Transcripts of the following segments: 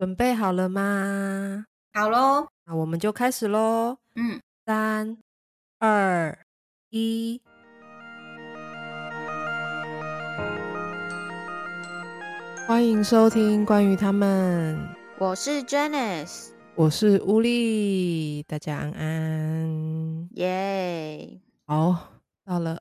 准备好了吗？好喽，那我们就开始喽。嗯，三、二、一。欢迎收听关于他们，我是 Janice，我是乌力，大家安安。耶，好，到了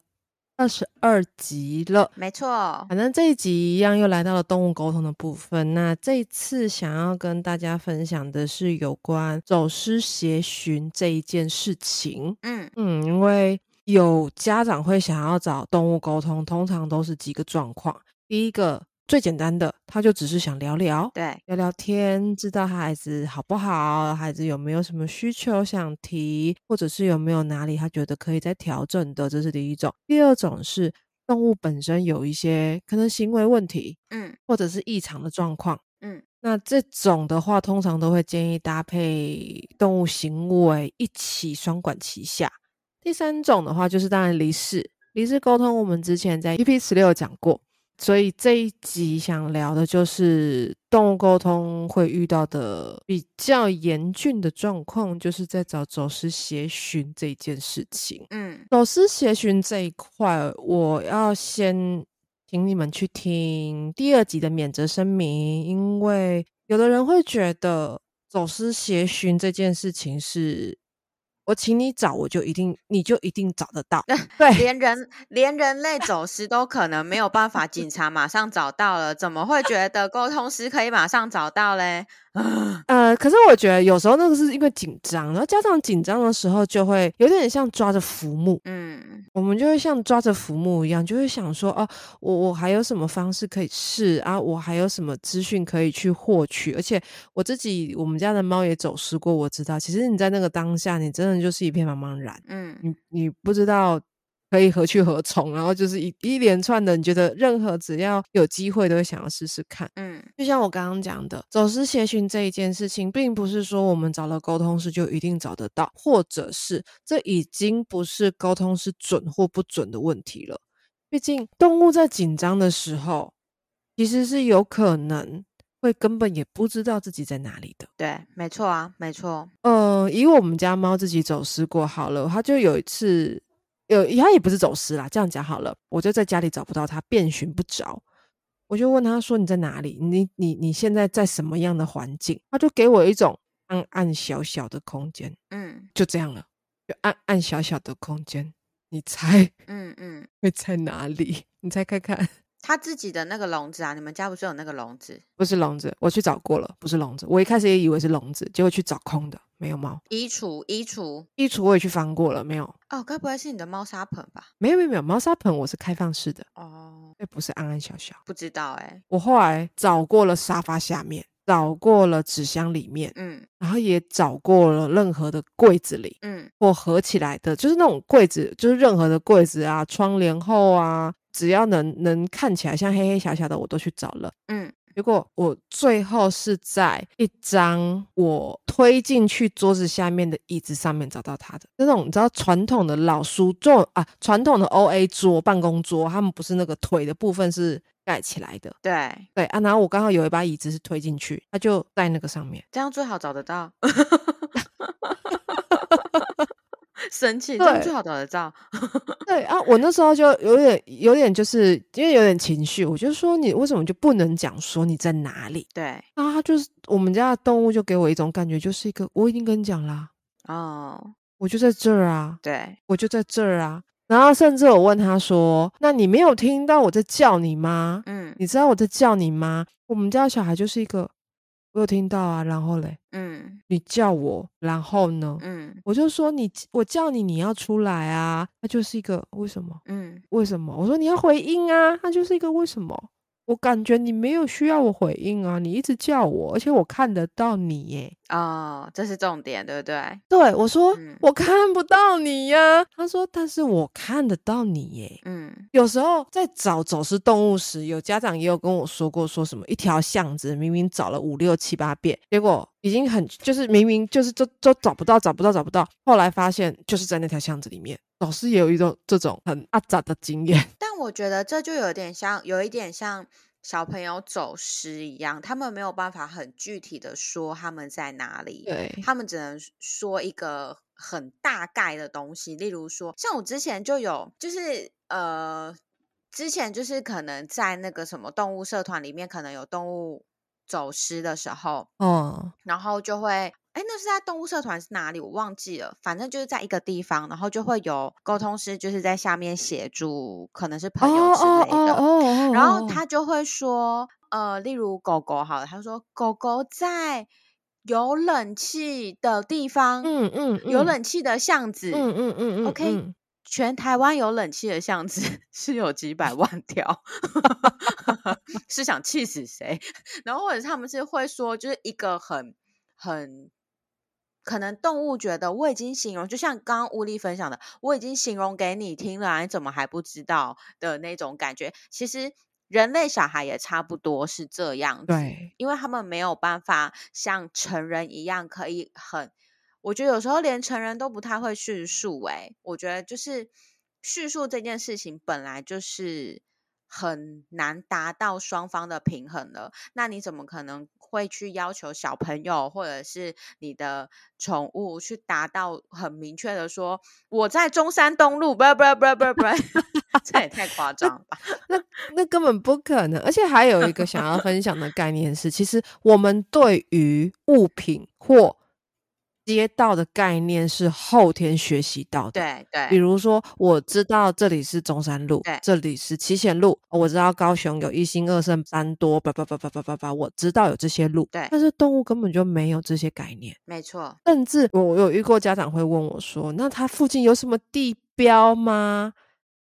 二十二集了。没错，反正这一集一样又来到了动物沟通的部分。那这一次想要跟大家分享的是有关走失协寻这一件事情。嗯嗯，因为有家长会想要找动物沟通，通常都是几个状况。第一个最简单的，他就只是想聊聊。对，聊聊天，知道孩子好不好，孩子有没有什么需求想提，或者是有没有哪里他觉得可以再调整的，这是第一种。第二种是动物本身有一些可能行为问题，嗯或者是异常的状况。嗯那这种的话，通常都会建议搭配动物行为一起双管齐下。第三种的话，就是当然离世，离世沟通，我们之前在 EP 十六讲过，所以这一集想聊的就是动物沟通会遇到的比较严峻的状况，就是在找走失协寻这件事情。嗯走失协寻这一块，我要先请你们去听第二集的免责声明，因为有的人会觉得走失协寻这件事情是。我请你找，我就一定，你就一定找得到。对，连人连人类走失都可能没有办法，警察马上找到了，怎么会觉得沟通师可以马上找到嘞？啊，呃，可是我觉得有时候那个是因为紧张，然后家长紧张的时候就会有点像抓着浮木，嗯我们就会像抓着浮木一样，就会想说，哦，我我还有什么方式可以试啊？我还有什么资讯可以去获取？而且我自己我们家的猫也走失过，我知道，其实你在那个当下，你真的就是一片茫茫然，嗯你你不知道可以何去何从，然后就是一一连串的，你觉得任何只要有机会都会想要试试看。嗯就像我刚刚讲的，走失协寻这一件事情，并不是说我们找了沟通师就一定找得到，或者是这已经不是沟通师准或不准的问题了。毕竟动物在紧张的时候，其实是有可能会根本也不知道自己在哪里的。对，没错啊，没错，呃，以我们家猫自己走失过好了，它就有一次，有他也不是走失啦，这样讲好了，我就在家里找不到他，遍寻不着，我就问他说你在哪里？你你你现在在什么样的环境？他就给我一种暗暗小小的空间，嗯就这样了，就暗暗小小的空间，你猜嗯嗯，会在哪里？你猜看看。他自己的那个笼子啊，你们家不是有那个笼子？不是笼子，我去找过了，不是笼子。我一开始也以为是笼子，结果去找空的，没有猫。衣橱，衣橱，衣橱我也去翻过了，没有。哦，该不会是你的猫砂盆吧？没有没有没有，猫砂盆我是开放式的，哦，那不是安安小小。不知道哎、我后来找过了沙发下面，找过了纸箱里面，嗯然后也找过了任何的柜子里嗯或合起来的，就是那种柜子，就是任何的柜子啊、窗帘后啊，只要能能看起来像黑黑小小的，我都去找了。嗯结果我最后是在一张我推进去桌子下面的椅子上面找到它的。那种你知道传统的老书桌啊，传统的 O A 桌、办公桌，他们不是那个腿的部分是盖起来的。对，对啊，然后我刚好有一把椅子是推进去，它就在那个上面。这样最好找得到。生气，这样最好找得到。对啊，我那时候就有点有点就是因为有点情绪，我就说你为什么就不能讲说你在哪里？对，啊他就是我们家的动物就给我一种感觉，就是一个我已经跟你讲啦，哦，我就在这儿啊。对，我就在这儿啊。然后甚至我问他说：“那你没有听到我在叫你吗？嗯你知道我在叫你吗？”我们家的小孩就是一个，我有听到啊。然后嘞，嗯你叫我，然后呢？嗯我就说你，我叫你，你要出来啊。那就是一个为什么？嗯为什么？我说你要回应啊。那就是一个为什么？我感觉你没有需要我回应啊，你一直叫我，而且我看得到你耶。哦，这是重点，对不对？对我说、嗯我看不到你呀。他说但是我看得到你耶。嗯有时候在找走失动物时，有家长也有跟我说过，说什么一条巷子明明找了五六七八遍，结果已经很就是明明就是都都找不到找不到找不到，后来发现就是在那条巷子里面。老师也有一种这种很阿杂的经验，但我觉得这就有点像，有一点像小朋友走失一样，他们没有办法很具体的说他们在哪里，对，他们只能说一个很大概的东西，例如说，像我之前就有，就是呃，之前就是可能在那个什么动物社团里面，可能有动物走失的时候，嗯，然后就会，哎，那是在动物社团是哪里？我忘记了，反正就是在一个地方，然后就会有沟通师，就是在下面协助，可能是朋友之类的，哦。然后他就会说，呃，例如狗狗好了，他说狗狗在有冷气的地方，嗯嗯，有冷气的巷子，嗯嗯嗯嗯，OK，嗯全台湾有冷气的巷子 是有几百万条，是想气死谁？然后或者他们是会说，就是一个很很可能动物觉得我已经形容，就像刚刚乌力分享的，我已经形容给你听了啊，你怎么还不知道的那种感觉。其实人类小孩也差不多是这样子，对，因为他们没有办法像成人一样可以很。我觉得有时候连成人都不太会叙述，诶，我觉得就是叙述这件事情本来就是很难达到双方的平衡的。那你怎么可能会去要求小朋友或者是你的宠物去达到很明确的说我在中山东路？不不不不不，这也太夸张了吧？那那根本不可能。而且还有一个想要分享的概念是，其实我们对于物品或街道的概念是后天学习到的。对对，比如说，我知道这里是中山路对，这里是七贤路，我知道高雄有一心二圣三多，叭叭叭叭叭叭叭，我知道有这些路。对但是动物根本就没有这些概念，没错，甚至我有遇过家长会问我说：“那它附近有什么地标吗？”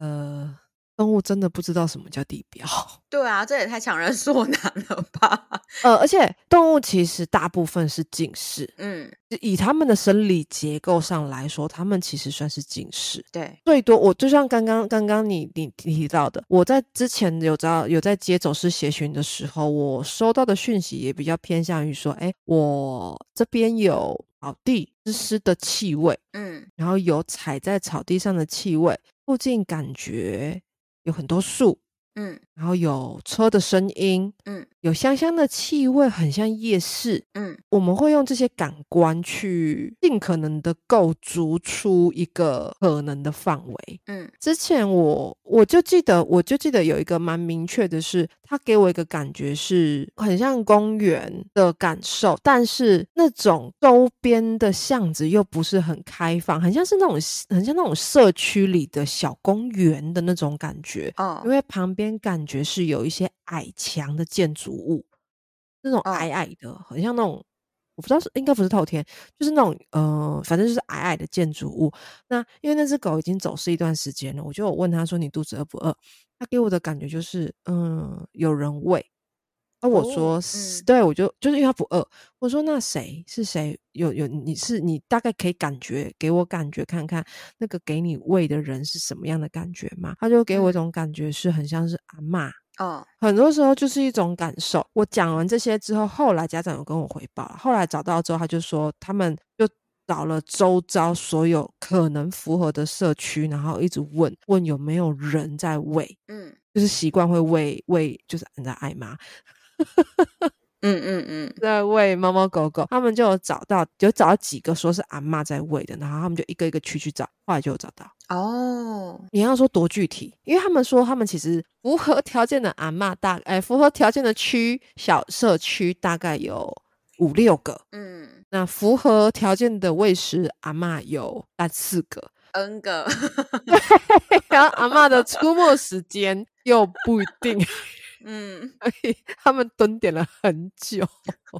呃，动物真的不知道什么叫地标。对啊，这也太强人所难了吧？呃，而且动物其实大部分是近视，嗯，以它们的生理结构上来说，它们其实算是近视。对，最多，我就像刚刚刚刚你你提到的，我在之前有在有在接走失协寻的时候，我收到的讯息也比较偏向于说，哎，我这边有草地湿湿的气味，嗯然后有踩在草地上的气味，附近感觉有很多树，嗯。然后有车的声音，嗯有香香的气味，很像夜市。嗯我们会用这些感官去尽可能的构筑出一个可能的范围。嗯之前我我就记得，我就记得有一个蛮明确的是，他给我一个感觉是很像公园的感受，但是那种周边的巷子又不是很开放，很像是那种很像那种社区里的小公园的那种感觉。哦因为旁边感觉是有一些矮墙的建筑物，那种哦矮矮的，很像那种我不知道是应该不是透天，就是那种呃，反正就是矮矮的建筑物。那因为那只狗已经走失一段时间了，我就有问他说：“你肚子饿不饿？”他给我的感觉就是，嗯，有人喂。那我哦说是，嗯对我就就是因为他不饿。我说那谁是谁？有有你是你大概可以感觉给我感觉看看那个给你喂的人是什么样的感觉吗？他就给我一嗯种感觉是很像是阿嬷。哦很多时候就是一种感受。我讲完这些之后，后来家长有跟我回报，后来找到之后，他就说他们就找了周遭所有可能符合的社区，然后一直问问有没有人在喂，嗯就是习惯会喂喂，就是人在爱妈嗯嗯嗯。在喂猫猫狗狗，他们就有找到，有找到几个说是阿嬷在喂的，然后他们就一个一个区去找，后来就有找到。哦。你要说多具体，因为他们说他们其实符合条件的阿嬷大，哎，符合条件的区小社区大概有五六个，嗯。那符合条件的喂食阿嬷有三四个，，N 个。然后阿嬷的出没时间又不一定，嗯所以他们蹲点了很久。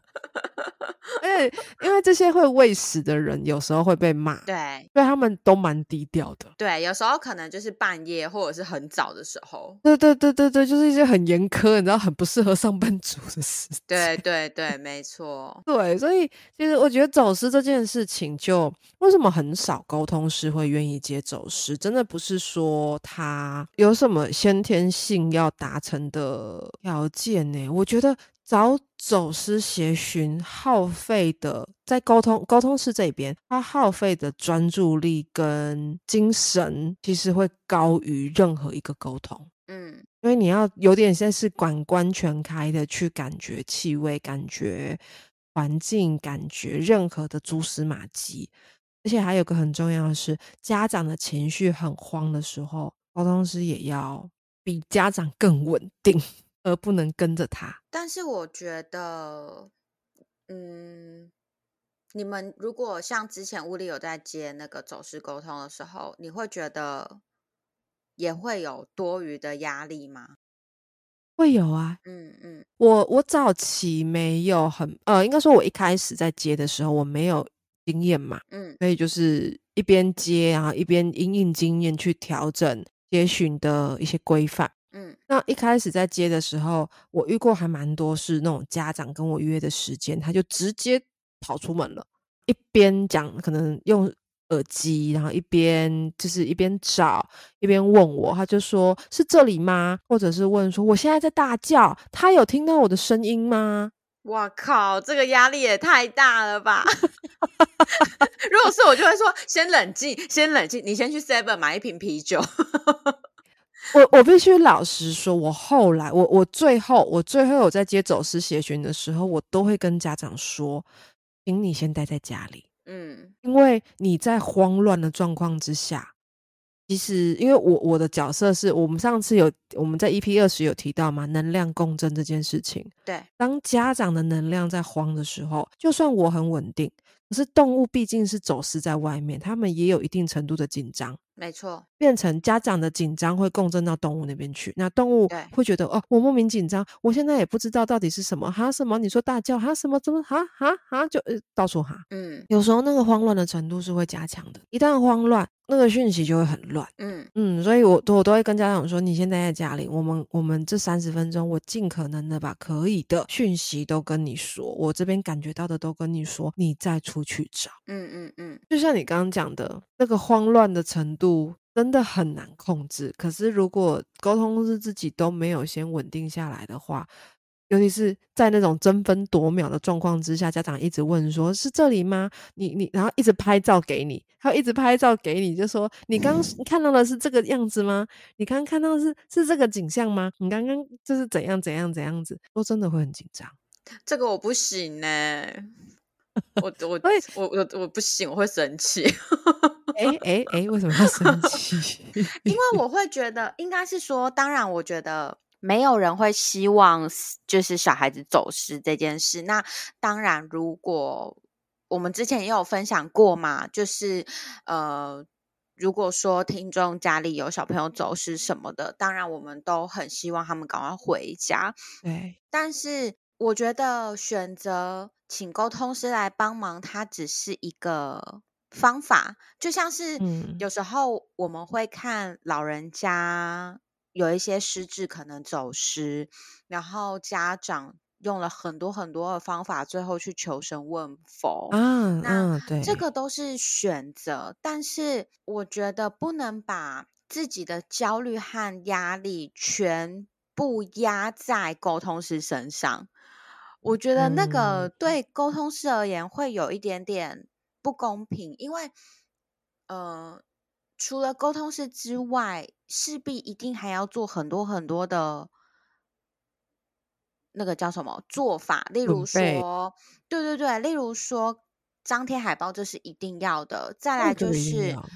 而且因为这些会喂食的人有时候会被骂，对所以他们都蛮低调的。对，有时候可能就是半夜或者是很早的时候。对对对对对，就是一些很严苛，你知道，很不适合上班族的事情。对对对，没错。对，所以其实我觉得走失这件事情就，为什么很少沟通师会愿意接走失？真的不是说他有什么先天性要达成的条件呢？我觉得找走私协寻耗费的，在沟通沟通师这边，他耗费的专注力跟精神，其实会高于任何一个沟通。嗯因为你要有点像是感官全开的去感觉气味、感觉环境、感觉任何的蛛丝马迹。而且还有个很重要的是，家长的情绪很慌的时候，沟通师也要比家长更稳定，而不能跟着他。但是我觉得，嗯，你们如果像之前物理有在接那个走势沟通的时候，你会觉得也会有多余的压力吗？会有啊，嗯嗯我我早期没有很呃，应该说我一开始在接的时候，我没有经验嘛，嗯所以就是一边接，然后一边因应经验去调整接询的一些规范。嗯那一开始在接的时候，我遇过还蛮多是那种家长跟我约的时间，他就直接跑出门了，一边讲可能用耳机，然后一边就是一边找一边问我，他就说是这里吗？或者是问说我现在在大叫，他有听到我的声音吗？哇靠，这个压力也太大了吧！如果是我，就会说先冷静，先冷静，你先去 Seven 买一瓶啤酒。我我必须老实说，我后来我我最后我最后有在接走私协询的时候，我都会跟家长说，请你先待在家里。嗯因为你在慌乱的状况之下，其实因为我我的角色是我们上次有我们在 EP 二十有提到嘛，能量共振这件事情。对，当家长的能量在慌的时候，就算我很稳定，可是动物毕竟是走失在外面，他们也有一定程度的紧张。没错，变成家长的紧张会共振到动物那边去，那动物对。会觉得哦，我莫名紧张，我现在也不知道到底是什么哈什么，你说大叫哈什么怎么哈哈哈就呃到处哈，嗯。有时候那个慌乱的程度是会加强的，一旦慌乱，那个讯息就会很乱。嗯嗯，所以我都我都会跟家长说，你先待在家里，我们我们这三十分钟，我尽可能的把可以的讯息都跟你说，我这边感觉到的都跟你说，你再出去找。嗯嗯嗯，就像你刚刚讲的，那个慌乱的程度真的很难控制。可是如果沟通是自己都没有先稳定下来的话，尤其是在那种争分夺秒的状况之下，家长一直问说：“是这里吗？”你你，然后一直拍照给你，还有一直拍照给你，就说：“你刚刚看到的是这个样子吗？你刚刚看到的是是这个景象吗？你刚刚就是怎样怎样怎样子？”都真的会很紧张。这个我不行呢、我我所以我我我不行，我会生气，哎哎哎，为什么要生气？因为我会觉得，应该是说，当然，我觉得没有人会希望就是小孩子走失这件事。那当然，如果我们之前也有分享过嘛，就是呃。如果说听众家里有小朋友走失什么的，当然我们都很希望他们赶快回家。对，但是我觉得选择请沟通师来帮忙，它只是一个方法，就像是嗯有时候我们会看老人家有一些失智可能走失，然后家长用了很多很多的方法，最后去求神问佛。嗯那啊，对，这个都是选择，但是我觉得不能把自己的焦虑和压力全部压在沟通师身上。我觉得那个嗯对沟通师而言会有一点点不公平，因为呃，除了沟通师之外，势必一定还要做很多很多的。那个叫什么做法？例如说，对对对，例如说张贴海报，这是一定要的。再来就是要，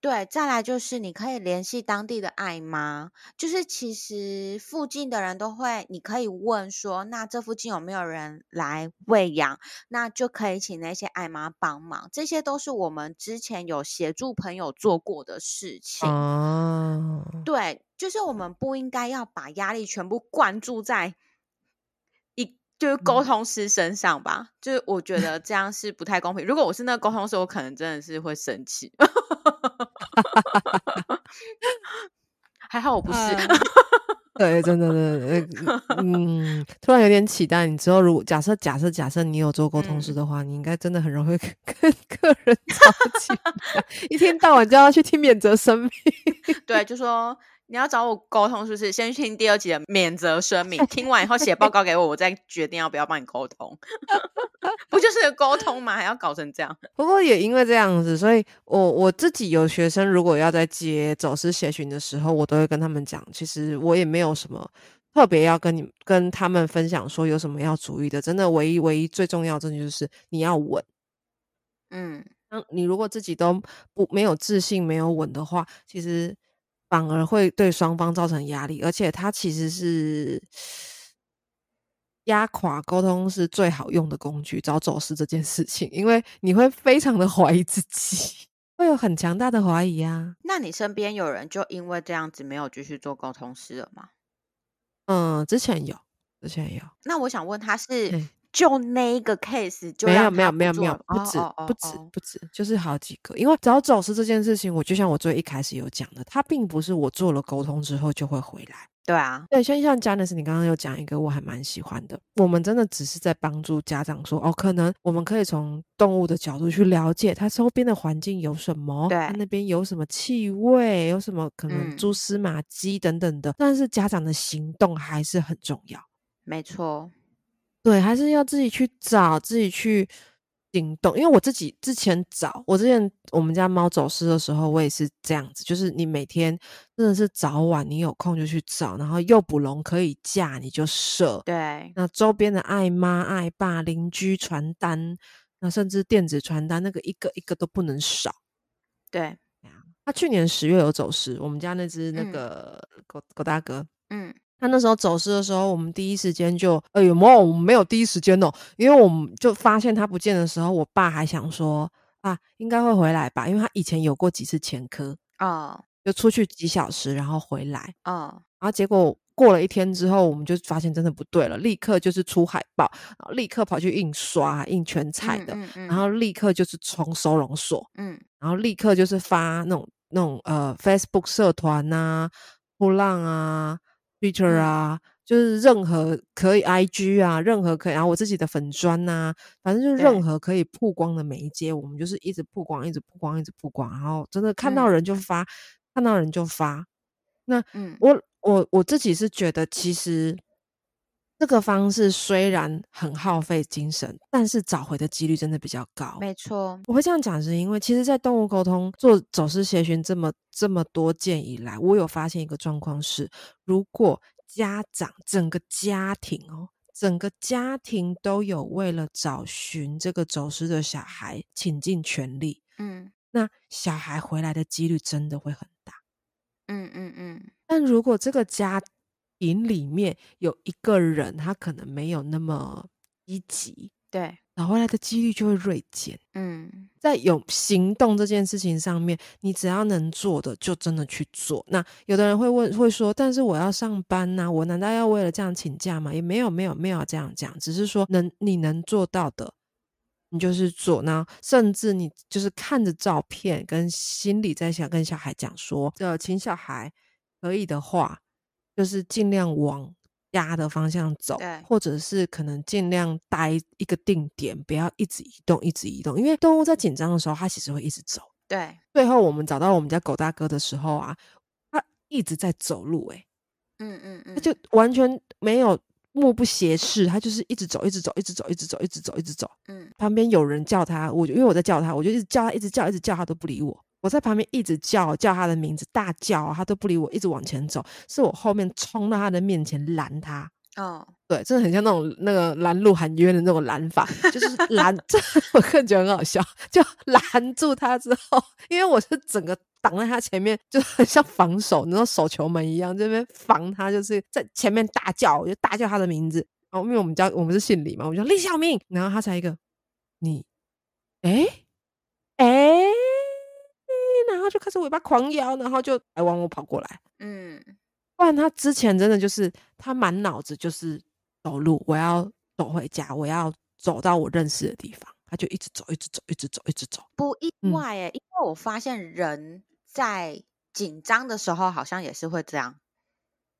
对，再来就是你可以联系当地的爱妈，就是其实附近的人都会，你可以问说，那这附近有没有人来喂养？那就可以请那些爱妈帮忙。这些都是我们之前有协助朋友做过的事情。哦，对，就是我们不应该要把压力全部灌注在一就是沟嗯通师身上吧。就是我觉得这样是不太公平。如果我是那个沟通师，我可能真的是会生气。还好我不是。呃 对，真的，真的，呃嗯，突然有点期待。你之后如果假设假设假设你有做沟通师嗯的话，你应该真的很容易 跟跟客人吵起来，一天到晚就要去听免责声明。对，就说你要找我沟通，是不是？先去听第二集的免责声明，听完以后写报告给我，我再决定要不要帮你沟通。不就是个沟通吗？还要搞成这样？不过也因为这样子，所以我我自己有学生，如果要在接走私协寻的时候，我都会跟他们讲，其实我也没有什么特别要跟你跟他们分享说有什么要注意的。真的，唯一唯一最重要的就是你要稳。嗯，当你如果自己都不没有自信、没有稳的话，其实反而会对双方造成压力，而且它其实是压垮沟通是最好用的工具。找走私这件事情，因为你会非常的怀疑自己，会有很强大的怀疑啊。那你身边有人就因为这样子没有继续做沟通师了吗？嗯，之前有，之前有。那我想问他是对就那一个 case 就没有没有没有没有，不止不止哦不止，就是好几个。因为找走失这件事情，我就像我最一开始有讲的，它并不是我做了沟通之后就会回来。对啊，对，像像 Janice，你刚刚有讲一个我还蛮喜欢的，我们真的只是在帮助家长说，哦，可能我们可以从动物的角度去了解它周边的环境有什么，它对那边有什么气味，有什么可能嗯蛛丝马迹等等的，但是家长的行动还是很重要。没错，对，还是要自己去找，自己去行动。因为我自己之前找，我之前我们家猫走失的时候，我也是这样子，就是你每天真的是早晚你有空就去找，然后诱捕笼可以架你就射。对，那周边的爱妈、爱爸、邻居传单，那甚至电子传单，那个一个一个都不能少。对，他去年十月有走失，我们家那只那嗯个狗狗大哥，嗯，他那时候走失的时候，我们第一时间就，哎呦，没有，我们没有第一时间哦，因为我们就发现他不见的时候，我爸还想说啊，应该会回来吧，因为他以前有过几次前科，哦。就出去几小时，然后回来，哦，然后结果过了一天之后，我们就发现真的不对了，立刻就是出海报，然后立刻跑去印刷、印全彩的，嗯嗯然后立刻就是冲收容所，嗯。然后立刻就是发那种那种呃 Facebook 社团呐、波浪啊、Twitter 嗯。啊，就是任何可以 IG 啊，任何可以，然后我自己的粉砖呐、反正就是任何可以曝光的媒介，我们就是一直曝光，一直曝光，一直曝光，然后真的看到嗯。人就发，看到人就发。那嗯，我我我自己是觉得，其实这个方式虽然很耗费精神，但是找回的几率真的比较高。没错，我会这样讲，是因为其实，在动物沟通做走失协寻这么这么多件以来，我有发现一个状况是，如果家长整个家庭哦，整个家庭都有为了找寻这个走失的小孩倾尽全力，嗯那小孩回来的几率真的会很大。嗯嗯嗯，但如果这个家庭里面有一个人，他可能没有那么积极，对，找回来的几率就会锐减。嗯在有行动这件事情上面，你只要能做的，就真的去做。那有的人会问，会说，但是我要上班呐、我难道要为了这样请假吗？也没有，没有，没有这样讲，只是说能你能做到的，你就是做。那甚至你就是看着照片，跟心里在想，跟小孩讲说，呃，请小孩可以的话，就是尽量往家的方向走对，或者是可能尽量待一个定点，不要一直移动，一直移动，因为动物在紧张的时候，它其实会一直走。对，最后我们找到我们家狗大哥的时候啊，它一直在走路、欸，嗯嗯嗯，它就完全没有目不斜视，他就是一直走，一直走，一直走，一直走，一直走，一直走。嗯旁边有人叫他，我就因为我在叫他，我就一直叫他，一直叫，一直叫，他都不理我。我在旁边一直叫叫他的名字，大叫啊，它都不理我，一直往前走。是我后面冲到他的面前拦他，哦，对，真的很像那种那个拦路喊冤的那种拦法，就是拦，这我个人觉得很好笑，就拦住他之后，因为我是整个挡在他前面，就很像防守，那种手球门一样，这边防他，就是在前面大叫，我就大叫他的名字，然后因为我们家我们是姓李嘛，我就说李小明，然后他才一个你，哎哎，然后就开始尾巴狂摇，然后就来往我跑过来。嗯不然他之前真的就是他满脑子就是走路，我要走回家，我要走到我认识的地方，他就一直走，一直走，一直走，一直走。不意嗯外诶，因为我发现人在紧张的时候好像也是会这样。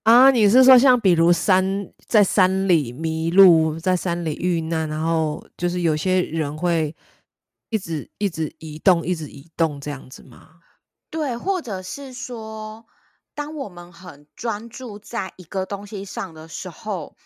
啊，你是说像比如山在山里迷路，在山里遇难，然后就是有些人会一直一直移动，一直移动这样子吗？对，或者是说，当我们很专注在一个东西上的时候，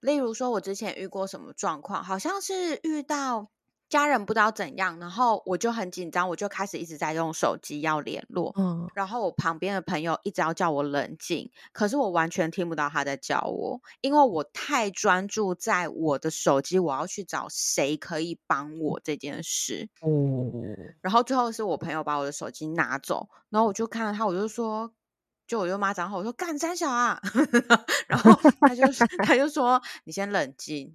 例如说，我之前遇过什么状况，好像是遇到家人不知道怎样，然后我就很紧张，我就开始一直在用手机要联络。嗯，然后我旁边的朋友一直要叫我冷静，可是我完全听不到他在叫我，因为我太专注在我的手机，我要去找谁可以帮我这件事。哦，然后最后是我朋友把我的手机拿走，然后我就看到他，我就说，就我就骂脏话，我说干三小啊，然后他就他就说你先冷静，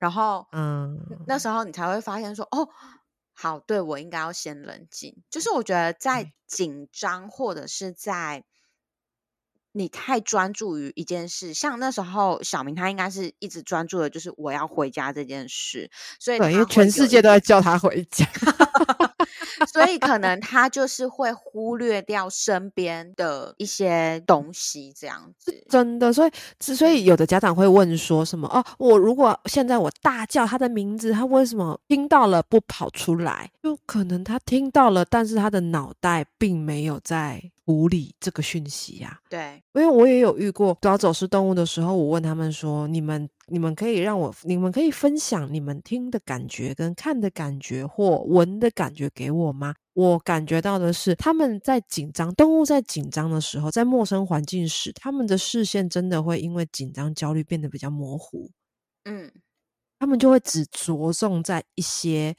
然后嗯，那时候你才会发现说，哦，好，对我应该要先冷静。就是我觉得在紧张或者是在你太专注于一件事，像那时候小明他应该是一直专注的，就是我要回家这件事，所以对，因为他会有一全世界都在叫他回家。所以可能他就是会忽略掉身边的一些东西，这样子。真的，所以之所以有的家长会问说什么哦，我如果现在我大叫他的名字，他为什么听到了不跑出来？就可能他听到了，但是他的脑袋并没有在处理这个讯息呀、对，因为我也有遇过抓走失动物的时候，我问他们说：“你们你们可以让我，你们可以分享你们听的感觉、跟看的感觉或闻的感觉给我吗？”我感觉到的是，他们在紧张，动物在紧张的时候，在陌生环境时，他们的视线真的会因为紧张、焦虑变得比较模糊，嗯，他们就会只着重在一些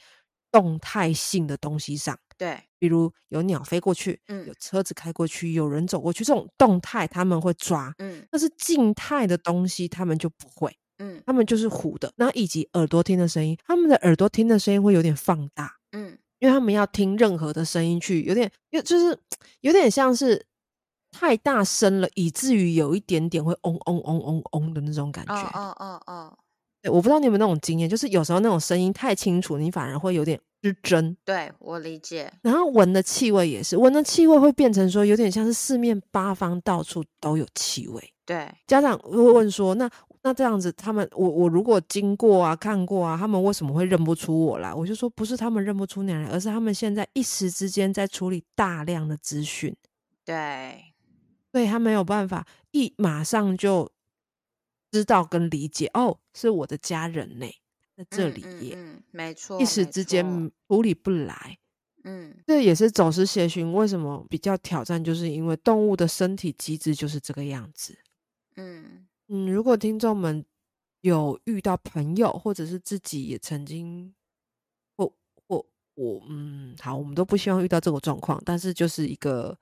动态性的东西上。对，比如有鸟飞过去，嗯有车子开过去，有人走过去，这种动态他们会抓，嗯但是静态的东西他们就不会，嗯他们就是糊的。那以及耳朵听的声音，他们的耳朵听的声音会有点放大，嗯因为他们要听任何的声音去，有点，就就是有点像是太大声了，以至于有一点点会嗡嗡嗡嗡嗡的那种感觉。哦哦哦哦，对，我不知道你有没有那种经验，就是有时候那种声音太清楚，你反而会有点失真。对我理解。然后闻的气味也是，闻的气味会变成说，有点像是四面八方到处都有气味。对，家长会问说，那那这样子，他们我我如果经过啊、看过啊，他们为什么会认不出我来？我就说，不是他们认不出你来，而是他们现在一时之间在处理大量的资讯，对，所以他没有办法一马上就知道跟理解。哦，是我的家人呢，在这里耶，嗯，没错，一时之间错处理不来。嗯这也是走失协寻为什么比较挑战，就是因为动物的身体机制就是这个样子。嗯嗯，如果听众们有遇到朋友，或者是自己也曾经，或或我，嗯，好，我们都不希望遇到这种状况，但是就是一个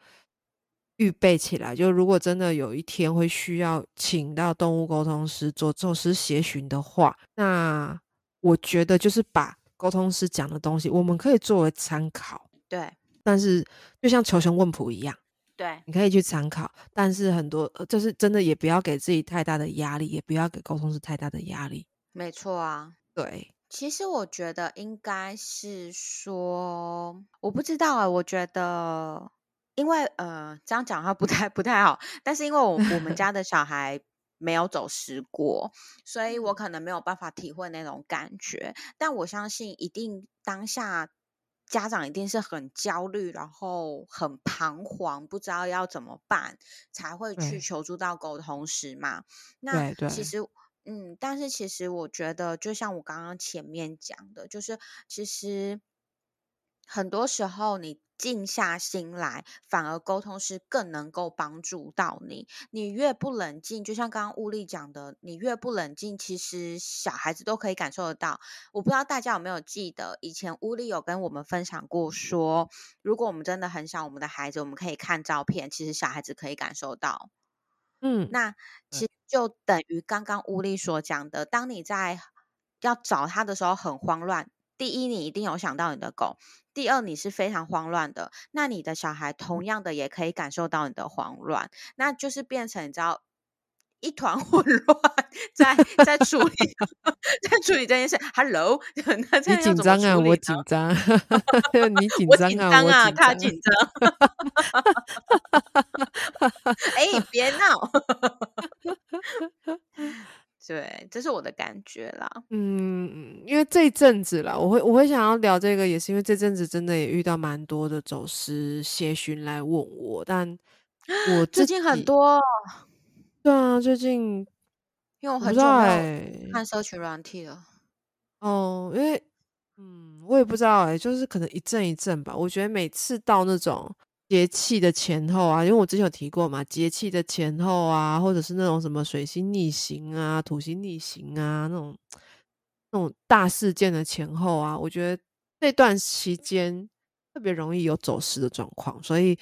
预备起来，就如果真的有一天会需要请到动物沟通师做宙师协寻的话，那我觉得就是把沟通师讲的东西，我们可以作为参考，对但是就像求神问卜一样。对你可以去参考，但是很多呃就是真的也不要给自己太大的压力，也不要给沟通师太大的压力。没错啊。对，其实我觉得应该是说，我不知道啊、我觉得，因为呃，这样讲的话不太不太好，但是因为我我们家的小孩没有走失过，所以我可能没有办法体会那种感觉。但我相信，一定当下家长一定是很焦虑，然后很彷徨，不知道要怎么办，才会去求助到沟通师嘛。那其实，嗯，但是其实我觉得，就像我刚刚前面讲的，就是其实很多时候你静下心来，反而沟通是更能够帮助到你。你越不冷静，就像刚刚物力讲的，你越不冷静，其实小孩子都可以感受得到。我不知道大家有没有记得，以前物力有跟我们分享过说，如果我们真的很想我们的孩子，我们可以看照片，其实小孩子可以感受到。嗯，那其实就等于刚刚乌力所讲的，当你在要找他的时候很慌乱。第一，你一定有想到你的狗；第二，你是非常慌乱的。那你的小孩同样的也可以感受到你的慌乱，那就是变成你知道一团 混乱，在在处理 在处理这件事。Hello，那这你紧张啊，我紧张，你紧张啊，紧张啊，我紧张。他紧张。哎，别闹。对，这是我的感觉啦。嗯，因为这一阵子啦，我会我会想要聊这个，也是因为这阵子真的也遇到蛮多的走失协寻来问我，但我最近很多，对啊，最近因为我很久没有哎、看社群软体了。哦，因为嗯，我也不知道哎、就是可能一阵一阵吧。我觉得每次到那种节气的前后啊，因为我之前有提过嘛，节气的前后啊，或者是那种什么水星逆行啊、土星逆行啊那种那种大事件的前后啊，我觉得这段期间特别容易有走失的状况，所以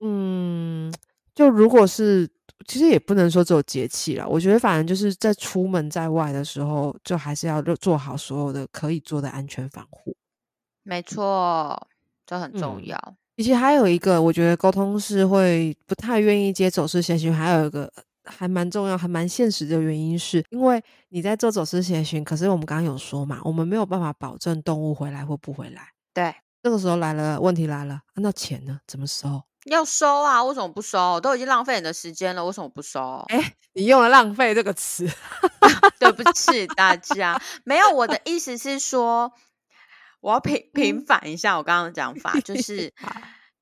嗯，就如果是其实也不能说只有节气啦，我觉得反正就是在出门在外的时候，就还是要做好所有的可以做的安全防护。没错，这很重嗯要。以及还有一个，我觉得沟通是会不太愿意接走失协寻，还有一个还蛮重要、还蛮现实的原因是，因为你在做走失协寻，可是我们刚刚有说嘛，我们没有办法保证动物回来或不回来。对，这个时候来了，问题来了，啊那钱呢？怎么收？要收啊，为什么不收？都已经浪费你的时间了，为什么不收？哎，你用了“浪费”这个词，对不起大家，没有我的意思是说，我要平平反一下我刚刚的讲法，就 是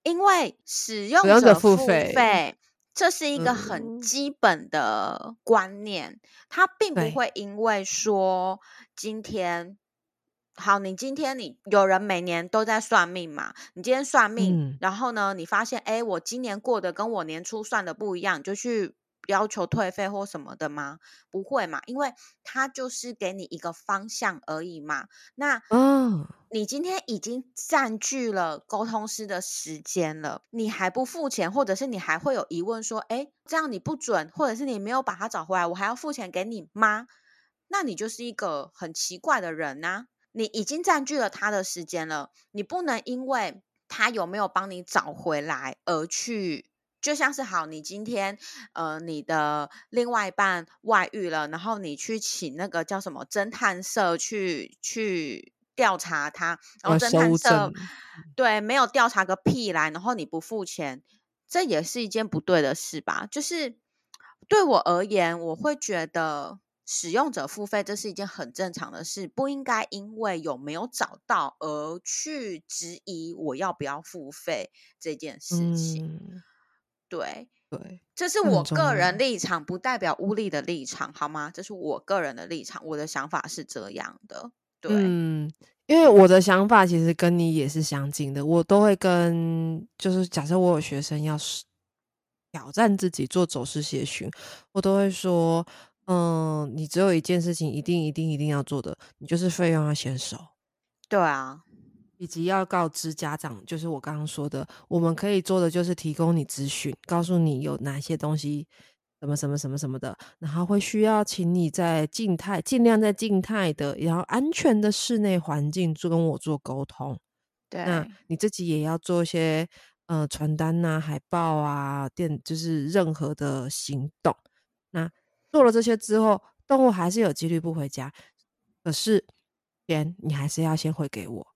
因为使用者者付付费费，这是一个很嗯基本的观念，它并不对会因为说今天。好，你今天你有人每年都在算命嘛？你今天算命，嗯然后呢，你发现哎，我今年过得跟我年初算的不一样，你就去要求退费或什么的吗？不会嘛，因为他就是给你一个方向而已嘛。那嗯，你今天已经占据了沟通师的时间了，你还不付钱，或者是你还会有疑问说，哎，这样你不准，或者是你没有把他找回来，我还要付钱给你吗？那你就是一个很奇怪的人呐、你已经占据了他的时间了，你不能因为他有没有帮你找回来而去，就像是好，你今天呃你的另外一半外遇了，然后你去请那个叫什么侦探社去去调查他，然后呃侦探社对没有调查个屁来，然后你不付钱，这也是一件不对的事吧？就是对我而言，我会觉得使用者付费这是一件很正常的事，不应该因为有没有找到而去质疑我要不要付费这件事情。嗯，对，对，这是我个人立场，不代表乌力的立场，好吗？这是我个人的立场，我的想法是这样的。对，嗯，因为我的想法其实跟你也是相近的，我都会跟，就是假设我有学生要是挑战自己做走势协寻，我都会说，嗯，你只有一件事情一定一定一定要做的，你就是费用要先收。对啊，以及要告知家长，就是我刚刚说的，我们可以做的就是提供你资讯，告诉你有哪些东西，什么什么什么什么的，然后会需要请你在静态，尽量在静态的，然后安全的室内环境做跟我做沟通。对那，你自己也要做一些呃传单呐、海报啊、电，就是任何的行动。那做了这些之后，动物还是有几率不回家，可是钱你还是要先汇给我，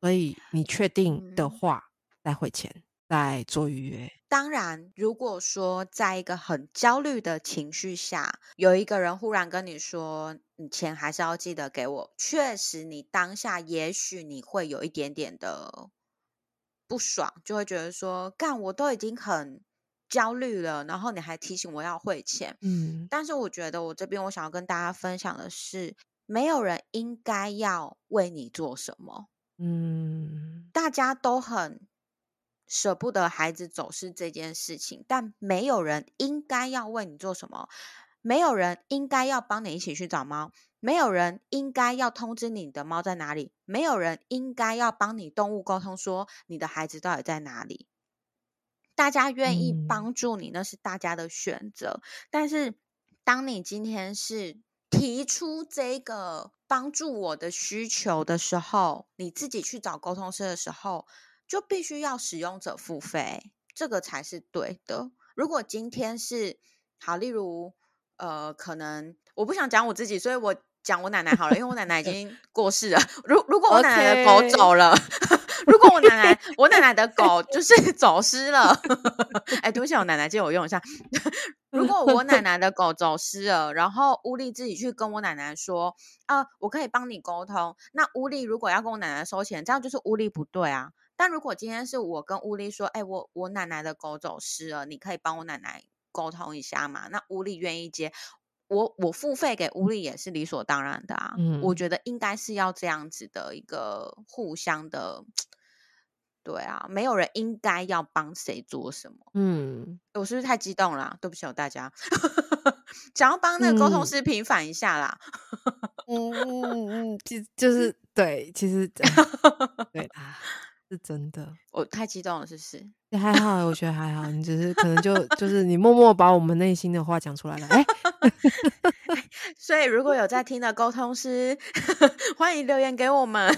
所以你确定的嗯话再汇钱，再做预约。当然，如果说在一个很焦虑的情绪下，有一个人忽然跟你说：“你钱还是要记得给我。”确实，你当下也许你会有一点点的不爽，就会觉得说：“干，我都已经很焦虑了，然后你还提醒我要汇钱。”嗯但是我觉得我这边我想要跟大家分享的是，没有人应该要为你做什么。嗯大家都很舍不得孩子走失这件事情，但没有人应该要为你做什么，没有人应该要帮你一起去找猫，没有人应该要通知你的猫在哪里，没有人应该要帮你动物沟通说你的孩子到底在哪里。大家愿意嗯帮助你，那是大家的选择。但是，当你今天是提出这个帮助我的需求的时候，你自己去找沟通师的时候，就必须要使用者付费，这个才是对的。如果今天是好，例如呃，可能我不想讲我自己，所以我讲我奶奶好了，因为我奶奶已 经过世了。如如果我奶奶的狗 OK 走了如果我奶奶 我奶奶的狗就是走失了，哎，对不起，我奶奶借我用一下。如果我奶奶的狗走失了，然后乌力自己去跟我奶奶说啊，我可以帮你沟通。那乌力如果要跟我奶奶收钱，这样就是乌力不对啊。但如果今天是我跟乌力说，哎，我我奶奶的狗走失了，你可以帮我奶奶沟通一下嘛？那乌力愿意接，我我付费给乌力也是理所当然的啊。嗯我觉得应该是要这样子的一个互相的，对啊，没有人应该要帮谁做什么。嗯，我是不是太激动了啊？对不起哦，大家，想要帮那个沟通嗯师平反一下啦。嗯嗯嗯嗯，就就是对，其实 对啊，是真的。我太激动了，是不是？也还好欸，我觉得还好，你只是可能就就是你默默把我们内心的话讲出来了，哎 所以如果有在听的沟通师，欢迎留言给我们。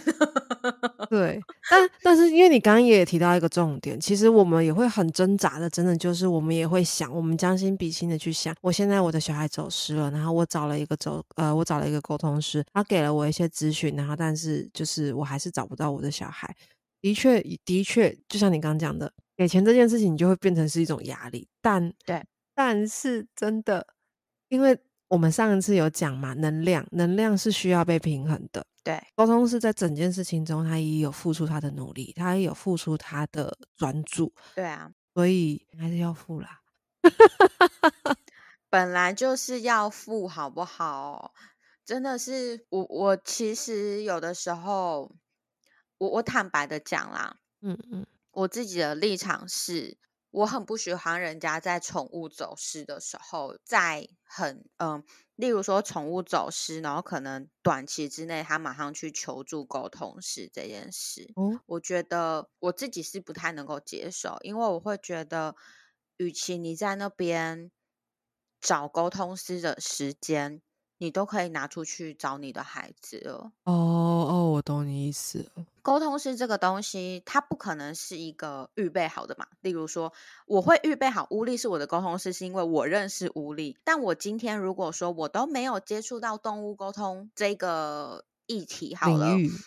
对，但但是因为你刚刚也提到一个重点，其实我们也会很挣扎的，真的就是我们也会想，我们将心比心的去想，我现在我的小孩走失了，然后我找了一个走呃，我找了一个沟通师，他给了我一些咨询，然后但是就是我还是找不到我的小孩。的确，的确，就像你刚刚讲的，给钱这件事情，你就会变成是一种压力。但对，但是真的，因为我们上一次有讲嘛，能量，能量是需要被平衡的。对，沟通是在整件事情中，他也有付出他的努力，他也有付出他的专注，对啊，所以还是要付啦。本来就是要付，好不好？真的是我，我其实有的时候，我我坦白的讲啦，嗯嗯，我自己的立场是，我很不喜欢人家在宠物走失的时候，在很嗯，例如说宠物走失，然后可能短期之内他马上去求助沟通师这件事，嗯，我觉得我自己是不太能够接受，因为我会觉得，与其你在那边找沟通师的时间，你都可以拿出去找你的孩子了。哦哦，我懂你意思了。沟通是这个东西，它不可能是一个预备好的嘛。例如说，我会预备好乌力是我的沟通师，是因为我认识乌力。但我今天如果说我都没有接触到动物沟通这个议题，好了，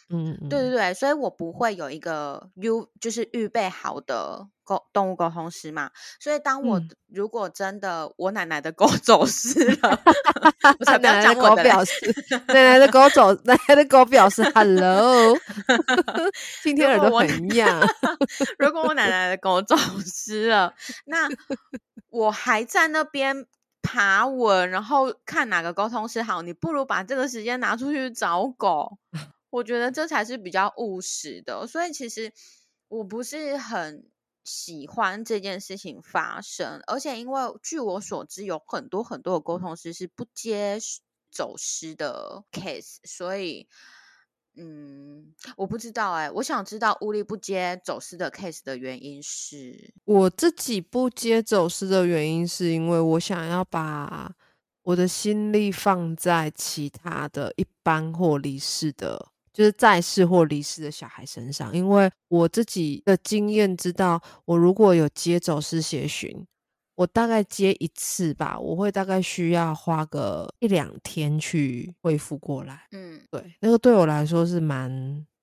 嗯嗯，对对对，所以我不会有一个 U 就是预备好的沟动物沟通师嘛。所以当我、嗯如果真的我奶奶的狗 走失了，我才不要奶奶的狗表示，奶奶的狗走，奶奶的狗表示 “hello”，今天耳朵很痒。如果我奶奶的狗走失了，那我还在那边爬文，然后看哪个沟通师好，你不如把这个时间拿出去找狗。我觉得这才是比较务实的。所以其实我不是很喜欢这件事情发生，而且因为据我所知，有很多很多的沟通师是不接走失的 case，所以。嗯，我不知道哎、我想知道乌力不接走私的 case 的原因是，我自己不接走私的原因，是因为我想要把我的心力放在其他的一般或离世的，就是在世或离世的小孩身上。因为我自己的经验知道，我如果有接走私协寻，我大概接一次吧，我会大概需要花个一两天去恢复过来。嗯，对，那个对我来说是蛮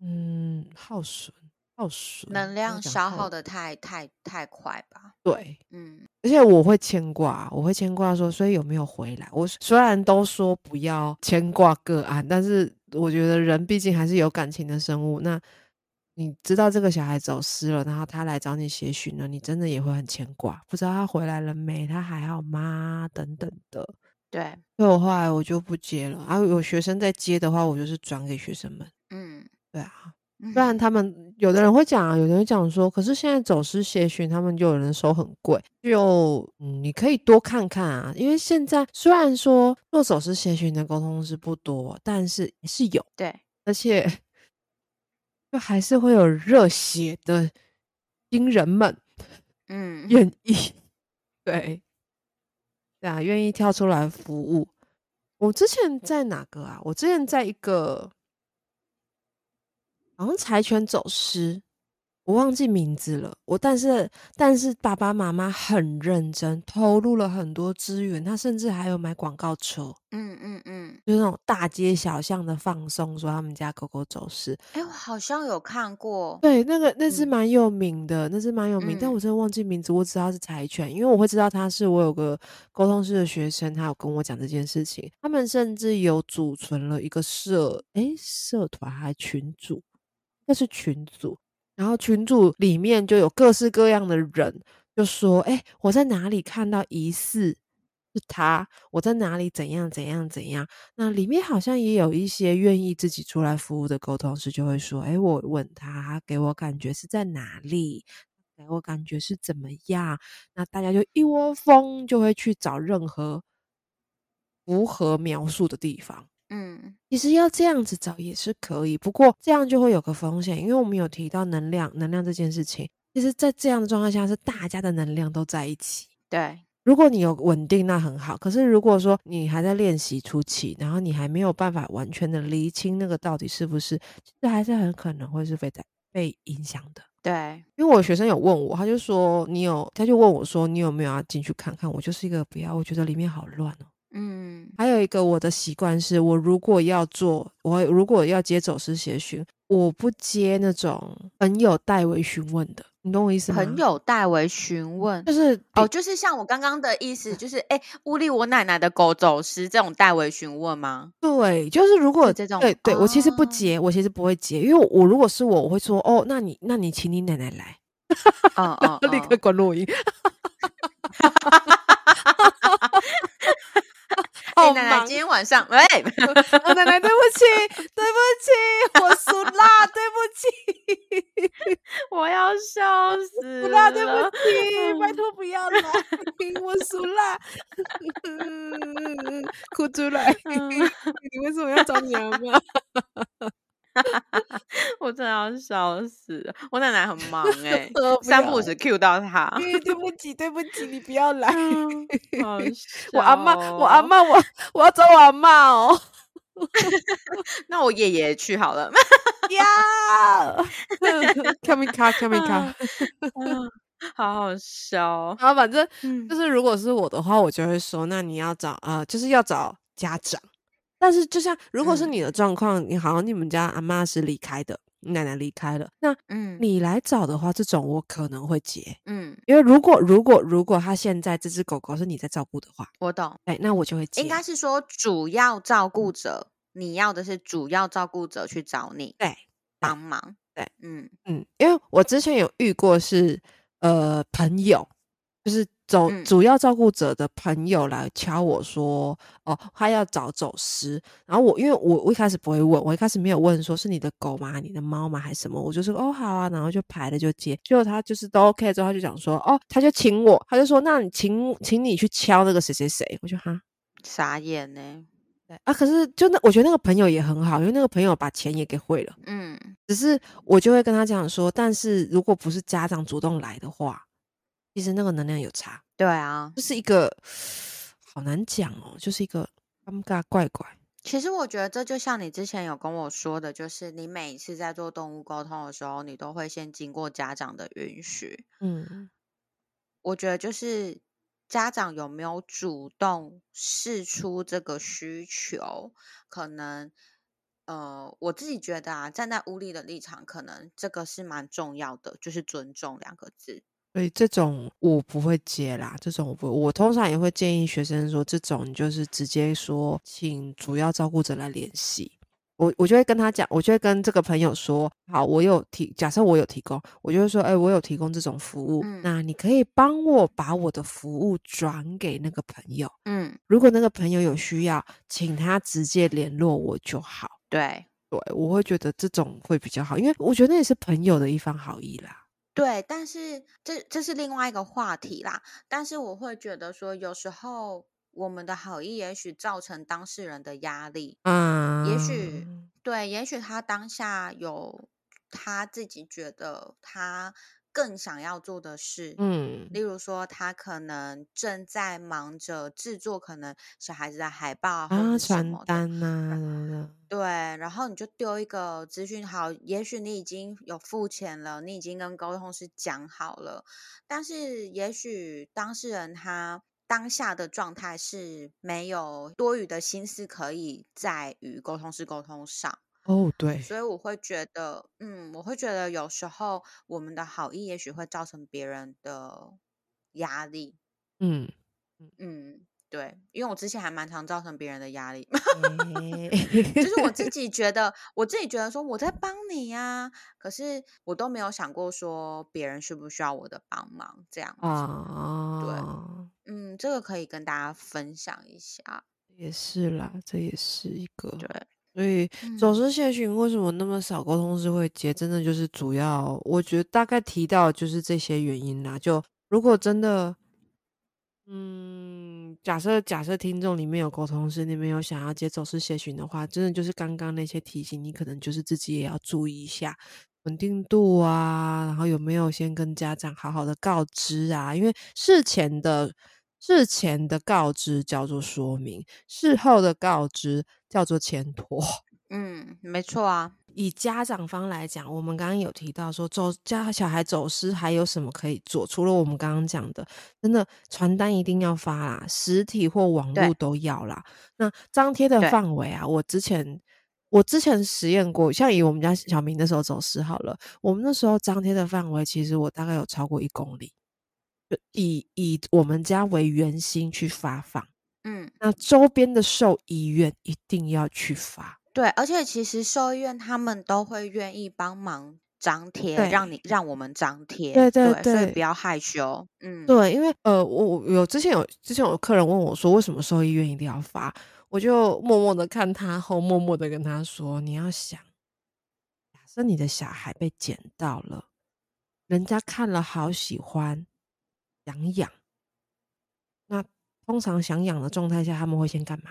嗯耗损。耗损能量消耗耗的太太太快吧？对，嗯而且我会牵挂，我会牵挂说，所以有没有回来？我虽然都说不要牵挂个案，但是我觉得人毕竟还是有感情的生物。那你知道这个小孩走失了，然后他来找你协寻了，你真的也会很牵挂，不知道他回来了没，他还好吗？等等的。对，所以我后来我就不接了。啊，有学生在接的话，我就是转给学生们。嗯，对啊，嗯不然他们有的人会讲啊，有的人会讲说，可是现在走失协寻，他们就有人收很贵，就嗯，你可以多看看啊，因为现在虽然说做走失协寻的沟通是不多，但是是有，对，而且就还是会有热血的新人们嗯，愿意，对，对啊，愿意跳出来服务。我之前在哪个啊？我之前在一个好像柴犬走失，我忘记名字了。我但是但是爸爸妈妈很认真，投入了很多资源，他甚至还有买广告车，嗯嗯嗯，就是那种大街小巷的放松，说他们家狗狗走失。哎，我好像有看过，对，那个那只嗯蛮有名的，那只蛮有名，但嗯我真的忘记名字，我只知道是柴犬，因为我会知道他是我有个沟通师的学生，他有跟我讲这件事情。他们甚至有组存了一个社，诶，社团还群组，那是群组，然后群组里面就有各式各样的人，就说，诶，我在哪里看到疑似是他，我在哪里怎样怎样怎样。那里面好像也有一些愿意自己出来服务的沟通师，就会说：“哎，我问他，他给我感觉是在哪里？给我感觉是怎么样？”那大家就一窝蜂就会去找任何符合描述的地方。嗯其实要这样子找也是可以，不过这样就会有个风险，因为我们有提到能量，能量这件事情，其实在这样的状态下是大家的能量都在一起。对，如果你有稳定，那很好。可是如果说你还在练习初期，然后你还没有办法完全的厘清那个到底是不是，其实还是很可能会是被在被影响的。对，因为我学生有问我，他就说你有，他就问我说你有没有要进去看看？我就是一个不要，我觉得里面好乱哦。嗯还有一个我的习惯是，我如果要做，我如果要接走失协询，我不接那种朋友代为询问的，你懂我意思吗？朋友代为询问就。是哦，就是像我刚刚的意思，就是哎，屋里我奶奶的狗走失这种代为询问吗？对，就是如果这种对对，我其实不哦接，我其实不会接，因为我我如果是我，我会说哦，那你那你请你奶奶来，嗯嗯立刻嗯，关录音。奶奶今天晚上，喂，哦奶奶，对不起，对不起，我输啦，对不起，我要笑死输啦，对不。起，拜托不要来，我输啦，哭出来，嗯。你为什么要找你阿妈？我真的要笑死了！我奶奶很忙 哎、三不五时 Q 到她。哎对不起，对不起，你不要来。我阿妈，我阿妈，我我要找我阿妈哦。那我爷爷去好了。呀，coming car coming car。嗯好好笑哦。然后反正嗯就是，如果是我的话，我就会说，那你要找呃，就是要找家长。但是就像如果是嗯你的状况，你好像你们家阿妈是离开的，你奶奶离开了，那嗯你来找的话，这种我可能会接，嗯，因为如果如果如果他现在这只狗狗是你在照顾的话，我懂，哎，那我就会接。应该是说主要照顾者，你要的是主要照顾者去找你对，帮忙。对，嗯嗯，因为我之前有遇过是呃朋友，就是走嗯主要照顾者的朋友来敲我说，哦，他要找走失，然后我因为我我一开始不会问，我一开始没有问说是你的狗吗？你的猫吗？还是什么？我就说哦好啊，然后就排了就接，结果他就是都 OK 之后，他就讲说哦，他就请我，他就说那你请请你去敲那个谁谁谁，我就哈。傻眼呢、对啊，可是就那，我觉得那个朋友也很好，因为那个朋友把钱也给汇了。嗯只是我就会跟他讲说，但是如果不是家长主动来的话，其实那个能量有差，对啊，就是一个好难讲哦，就是一个尴尬怪怪。其实我觉得这就像你之前有跟我说的，就是你每一次在做动物沟通的时候，你都会先经过家长的允许。嗯我觉得就是家长有没有主动试出这个需求，可能呃，我自己觉得啊，站在屋里的立场，可能这个是蛮重要的，就是尊重两个字。所以这种我不会接啦，这种我不，我通常也会建议学生说，这种你就是直接说，请主要照顾者来联系。我我就会跟他讲，我就会跟这个朋友说，好，我有提，假设我有提供，我就会说，哎、我有提供这种服务，嗯那你可以帮我把我的服务转给那个朋友，嗯，如果那个朋友有需要，请他直接联络我就好。对对，我会觉得这种会比较好，因为我觉得那也是朋友的一番好意啦。对，但是这这是另外一个话题啦。但是我会觉得说，有时候我们的好意也许造成当事人的压力。嗯，也许对，也许他当下有他自己觉得他更想要做的事，嗯。例如说他可能正在忙着制作可能小孩子的海报啊传，单呐、对，然后你就丢一个资讯好，也许你已经有付钱了，你已经跟沟通师讲好了，但是也许当事人他当下的状态是没有多余的心思可以在与沟通师沟通上，哦，对，所以我会觉得，嗯，我会觉得有时候我们的好意也许会造成别人的压力，嗯，嗯，对，因为我之前还蛮常造成别人的压力。诶 就是我自己觉得，我自己觉得说我在帮你呀、可是我都没有想过说别人需不需要我的帮忙这样子。啊，嗯，这个可以跟大家分享一下。也是啦，这也是一个。对，所以走失谢讯为什么那么少沟通师会接？真的就是主要，我觉得大概提到就是这些原因啦。就如果真的，嗯，假设假设听众里面有沟通师，你们有想要接走失谢讯的话，真的就是刚刚那些提醒，你可能就是自己也要注意一下稳定度啊，然后有没有先跟家长好好的告知啊，因为事前的。事前的告知叫做说明，事后的告知叫做牵托。嗯，没错啊。以家长方来讲，我们刚刚有提到说，走家小孩走失还有什么可以做？除了我们刚刚讲的，真的传单一定要发啦，实体或网络都要啦。那张贴的范围啊，我之前我之前实验过，像以我们家小明那时候走失好了，我们那时候张贴的范围，其实我大概有超过一公里。以以我们家为圆心去发放，嗯，那周边的兽医院一定要去发，对，而且其实兽医院他们都会愿意帮忙张贴，让你让我们张贴，对对对，所以不要害羞，嗯，对，因为呃，我有之前有之前有客人问我说，为什么兽医院一定要发？我就默默的看他后，默默的跟他说，你要想，假设你的小孩被捡到了，人家看了好喜欢。想养，那通常想养的状态下，他们会先干嘛？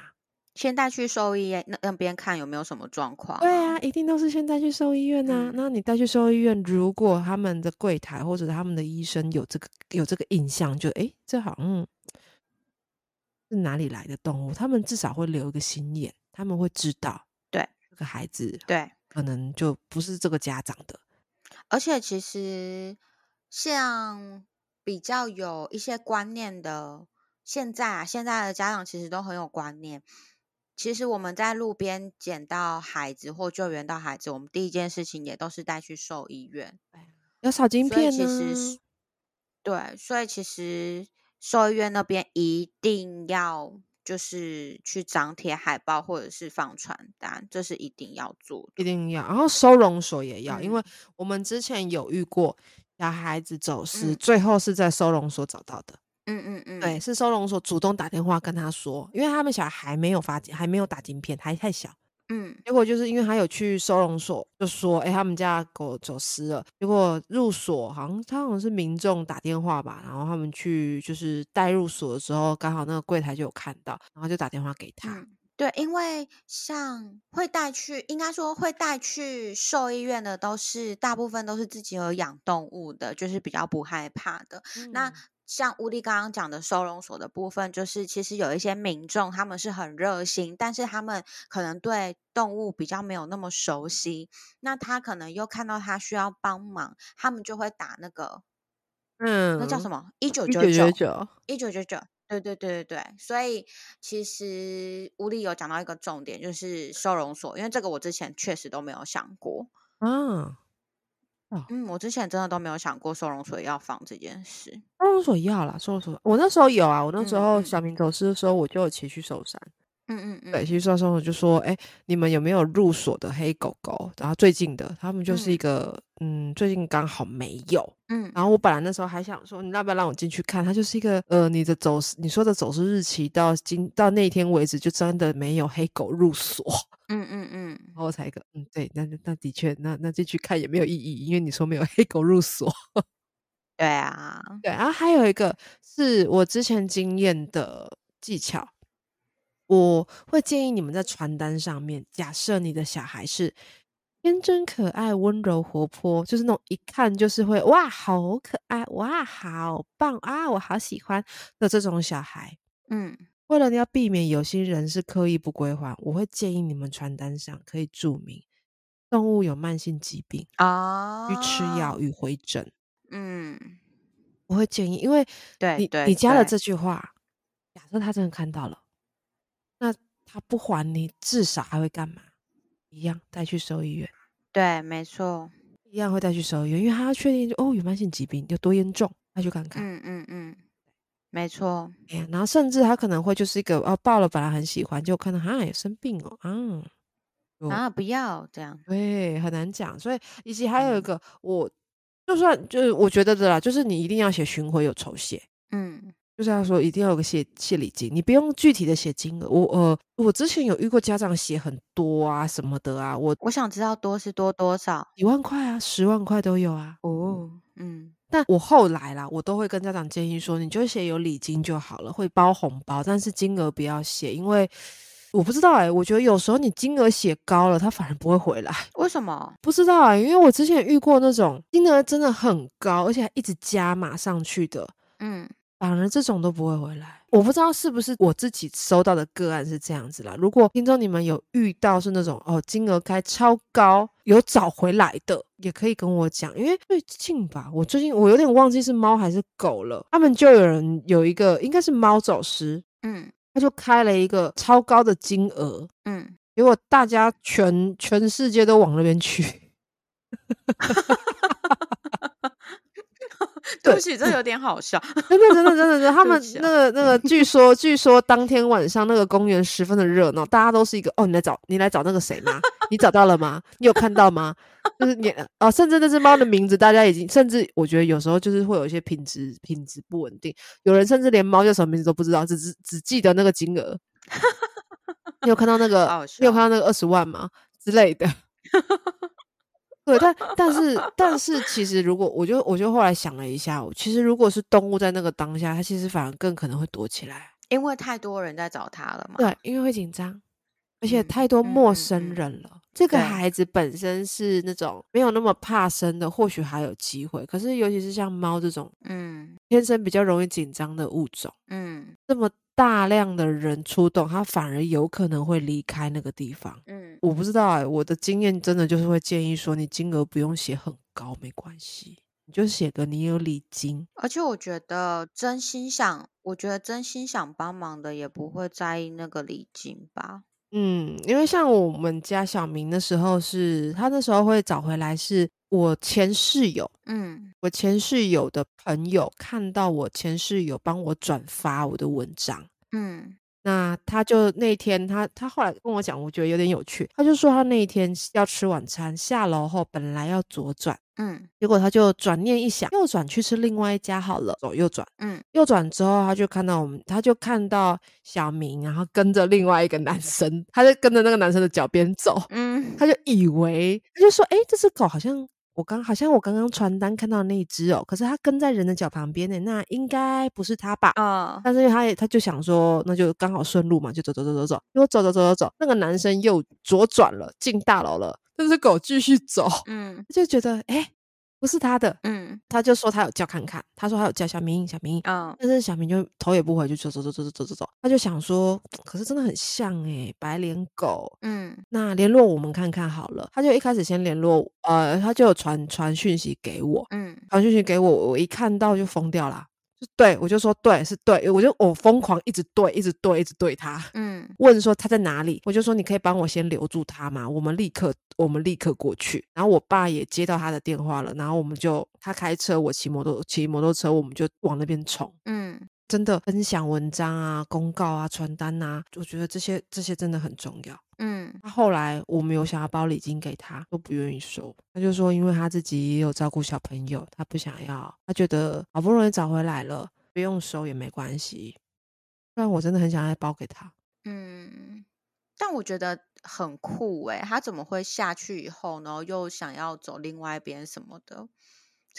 先带去兽医院，那那边看有没有什么状况。对啊，一定都是先带去兽医院啊。那你带去兽医院，如果他们的柜台或者他们的医生有这个有这个印象，就哎，这好像是哪里来的动物？他们至少会留一个心眼，他们会知道，对这个孩子，对，可能就不是这个家长的。而且其实像。比较有一些观念的，现在啊，现在的家长其实都很有观念。其实我们在路边捡到孩子或救援到孩子，我们第一件事情也都是带去兽医院，要扫晶片呢。对，所以其实兽医院那边一定要就是去张贴海报或者是放传单，这是一定要做，一定要。然后收容所也要，因为我们之前有遇过。小孩子走失，最后是在收容所找到的。嗯嗯嗯，对，是收容所主动打电话跟他说，因为他们小孩还没有发，还没有打晶片，还太小。嗯，结果就是因为他有去收容所，就说，哎，他们家狗走失了。结果入所，好像他好像是民众打电话吧，然后他们去就是带入所的时候，刚好那个柜台就有看到，然后就打电话给他。对，因为像会带去，应该说会带去兽医院的，都是大部分都是自己有养动物的，就是比较不害怕的。那像乌力刚刚讲的收容所的部分，就是其实有一些民众他们是很热心，但是他们可能对动物比较没有那么熟悉，那他可能又看到他需要帮忙，他们就会打那个，嗯，那叫什么？一九九九，一九九九。对对对对对，所以其实吴丽有讲到一个重点，就是收容所，因为这个我之前确实都没有想过。嗯，嗯，我之前真的都没有想过收容所要放这件事。收容所要啦，收容所，我那时候有啊，我那时候小明走失的时候，我就有骑去寿山。嗯嗯嗯，对，其实双双就说，哎，你们有没有入所的黑狗狗？然后最近的，他们就是一个，嗯，最近刚好没有，嗯。然后我本来那时候还想说，你要不要让我进去看？它就是一个，呃，你的走，你说的走失日期到今到那天为止，就真的没有黑狗入所。嗯嗯嗯。然后我才一个，嗯，对，那那的确，那那进去看也没有意义，因为你说没有黑狗入所。对啊，对。然后还有一个是我之前经验的技巧。我会建议你们在传单上面，假设你的小孩是天真可爱、温柔活泼，就是那种一看就是会哇，好可爱，哇，好棒啊，我好喜欢的这种小孩。嗯，为了要避免有些人是刻意不归还，我会建议你们传单上可以注明动物有慢性疾病啊，需吃药与回诊。嗯，我会建议，因为你你加了这句话，假设他真的看到了。那他不还你，至少还会干嘛？一样带去收医院。对，没错，一样会带去收医院，因为他要确定哦，有慢性疾病有多严重，他去看看。嗯嗯嗯，没错。哎呀，然后甚至他可能会就是一个哦，抱了本来很喜欢，就看到哈也生病哦，啊啊不要这样，对，很难讲。所以以及还有一个，我就算就是我觉得的啦，就是你一定要写巡回有酬谢。嗯。就是他说一定要有个谢谢礼金，你不用具体的写金额。我呃，我之前有遇过家长写很多啊什么的啊，我我想知道多是多多少一万块啊，十万块都有啊。哦，嗯但我后来啦，我都会跟家长建议说，你就写有礼金就好了，会包红包，但是金额不要写，因为我不知道哎、我觉得有时候你金额写高了，他反而不会回来。为什么？不知道啊、因为我之前遇过那种金额真的很高，而且还一直加码上去的，嗯反而这种都不会回来。我不知道是不是我自己收到的个案是这样子啦。如果听众你们有遇到是那种哦金额开超高有找回来的，也可以跟我讲。因为最近吧，我最近我有点忘记是猫还是狗了，他们就有人有一个应该是猫走失，嗯他就开了一个超高的金额，嗯，结果大家全全世界都往那边去。对不起，这有点好笑。真的，真的，真的，真的，他 们那个那个，据说据说当天晚上那个公园十分的热闹，大家都是一个哦，你来找你来找那个谁吗？你找到了吗？你有看到吗？就是你哦，甚至那只猫的名字，大家已经甚至我觉得有时候就是会有一些品质品质不稳定，有人甚至连猫叫什么名字都不知道，只只只记得那个金额。你有看到那个？你有看到那个二十万吗？之类的。对，但但是但是，其实如果我就我就后来想了一下，其实如果是动物在那个当下，它其实反而更可能会躲起来。因为太多人在找它了嘛。对，因为会紧张，而且嗯太多陌生嗯人了。这个孩子本身是那种没有那么怕生的，或许还有机会。可是尤其是像猫这种嗯天生比较容易紧张的物种，嗯这么大量的人出动，它反而有可能会离开那个地方。嗯，我不知道哎、我的经验真的就是会建议说，你金额不用写很高，没关系，你就写个你有礼金。而且我觉得真心想，我觉得真心想帮忙的也不会在意那个礼金吧。嗯，因为像我们家小明的时候是，他那时候会找回来，是我前室友，嗯。我前室友的朋友看到我前室友帮我转发我的文章，嗯那他就那天他他后来跟我讲，我觉得有点有趣，他就说他那一天要吃晚餐，下楼后本来要左转，嗯。结果他就转念一想，右转去吃另外一家好了，走右转。嗯。右转之后，他就看到我们，他就看到小明，然后跟着另外一个男 生，他就跟着那个男生的脚边走，嗯。他就以为，他就说：“诶，这只狗好像我刚好像我刚刚传单看到那一只哦，可是它跟在人的脚旁边呢，那应该不是它吧？”嗯但是因为他也他就想说，那就刚好顺路嘛，就走走走走走。结果走走走走走，那个男生又左转了，进大楼了，那只狗继续走，嗯就觉得诶，不是他的，嗯他就说他有叫看看，他说他有叫小明小明，嗯但是小明就头也不回，就走走走走走走走走，他就想说，可是真的很像诶、白脸狗。嗯那联络我们看看好了，他就一开始先联络，呃，他就有传传讯息给我，嗯传讯息给我，我一看到就疯掉啦。就对我就说对是对，我就我疯狂一直对一直对一直对他，嗯问说他在哪里，我就说你可以帮我先留住他嘛？我们立刻我们立刻过去。然后我爸也接到他的电话了，然后我们就他开车，我骑摩托骑摩托车，我们就往那边冲。嗯真的分享文章啊、公告啊、传单啊，我觉得这些这些真的很重要。嗯他后来我们有想要包礼金给他，都不愿意收。他就说，因为他自己也有照顾小朋友，他不想要，他觉得好不容易找回来了，不用收也没关系。不然我真的很想要包给他。嗯，但我觉得很酷诶，他怎么会下去以后呢，又想要走另外一边什么的？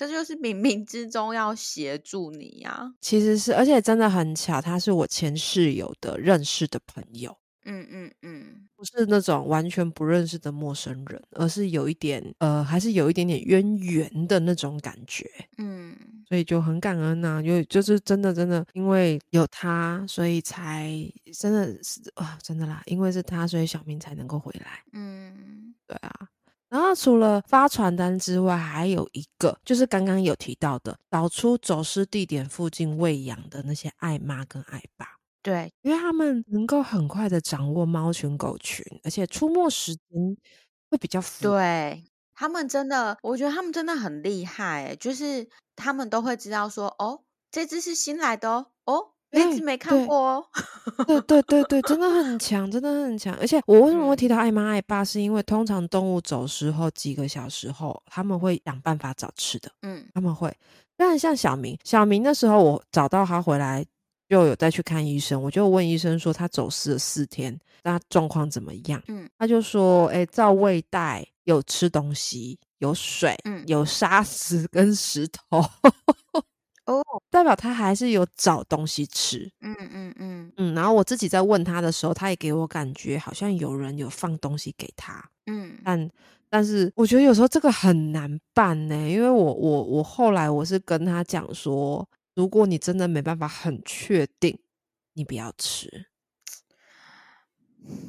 这就是冥冥之中要协助你呀、其实是，而且真的很巧，他是我前室友的认识的朋友，嗯嗯嗯不是那种完全不认识的陌生人，而是有一点呃，还是有一点点渊源的那种感觉。嗯所以就很感恩呐、就就是真的真的，因为有他，所以才真的是啊，真的啦，因为是他，所以小明才能够回来。嗯对啊。然后除了发传单之外，还有一个就是刚刚有提到的，找出走失地点附近喂养的那些爱妈跟爱爸，对，因为他们能够很快的掌握猫群狗群，而且出没时间会比较符对他们真的，我觉得他们真的很厉害诶，就是他们都会知道说，哦，这只是新来的哦，哦，那只对没看过哦。对对对对，真的很强，真的很强。而且我为什么会提嗯到爱妈爱爸，是因为通常动物走失后几个小时后，他们会想办法找吃的，嗯他们会。当然，像小明，小明那时候我找到他回来，就有再去看医生，我就问医生说他走失了四天，那状况怎么样？嗯他就说，哎，照胃袋有吃东西，有水，嗯有沙石跟石头，哦，代表他还是有找东西吃。嗯嗯嗯嗯，然后我自己在问他的时候，他也给我感觉好像有人有放东西给他，嗯但但是我觉得有时候这个很难办呢，因为我我我后来我是跟他讲说，如果你真的没办法很确定，你不要吃，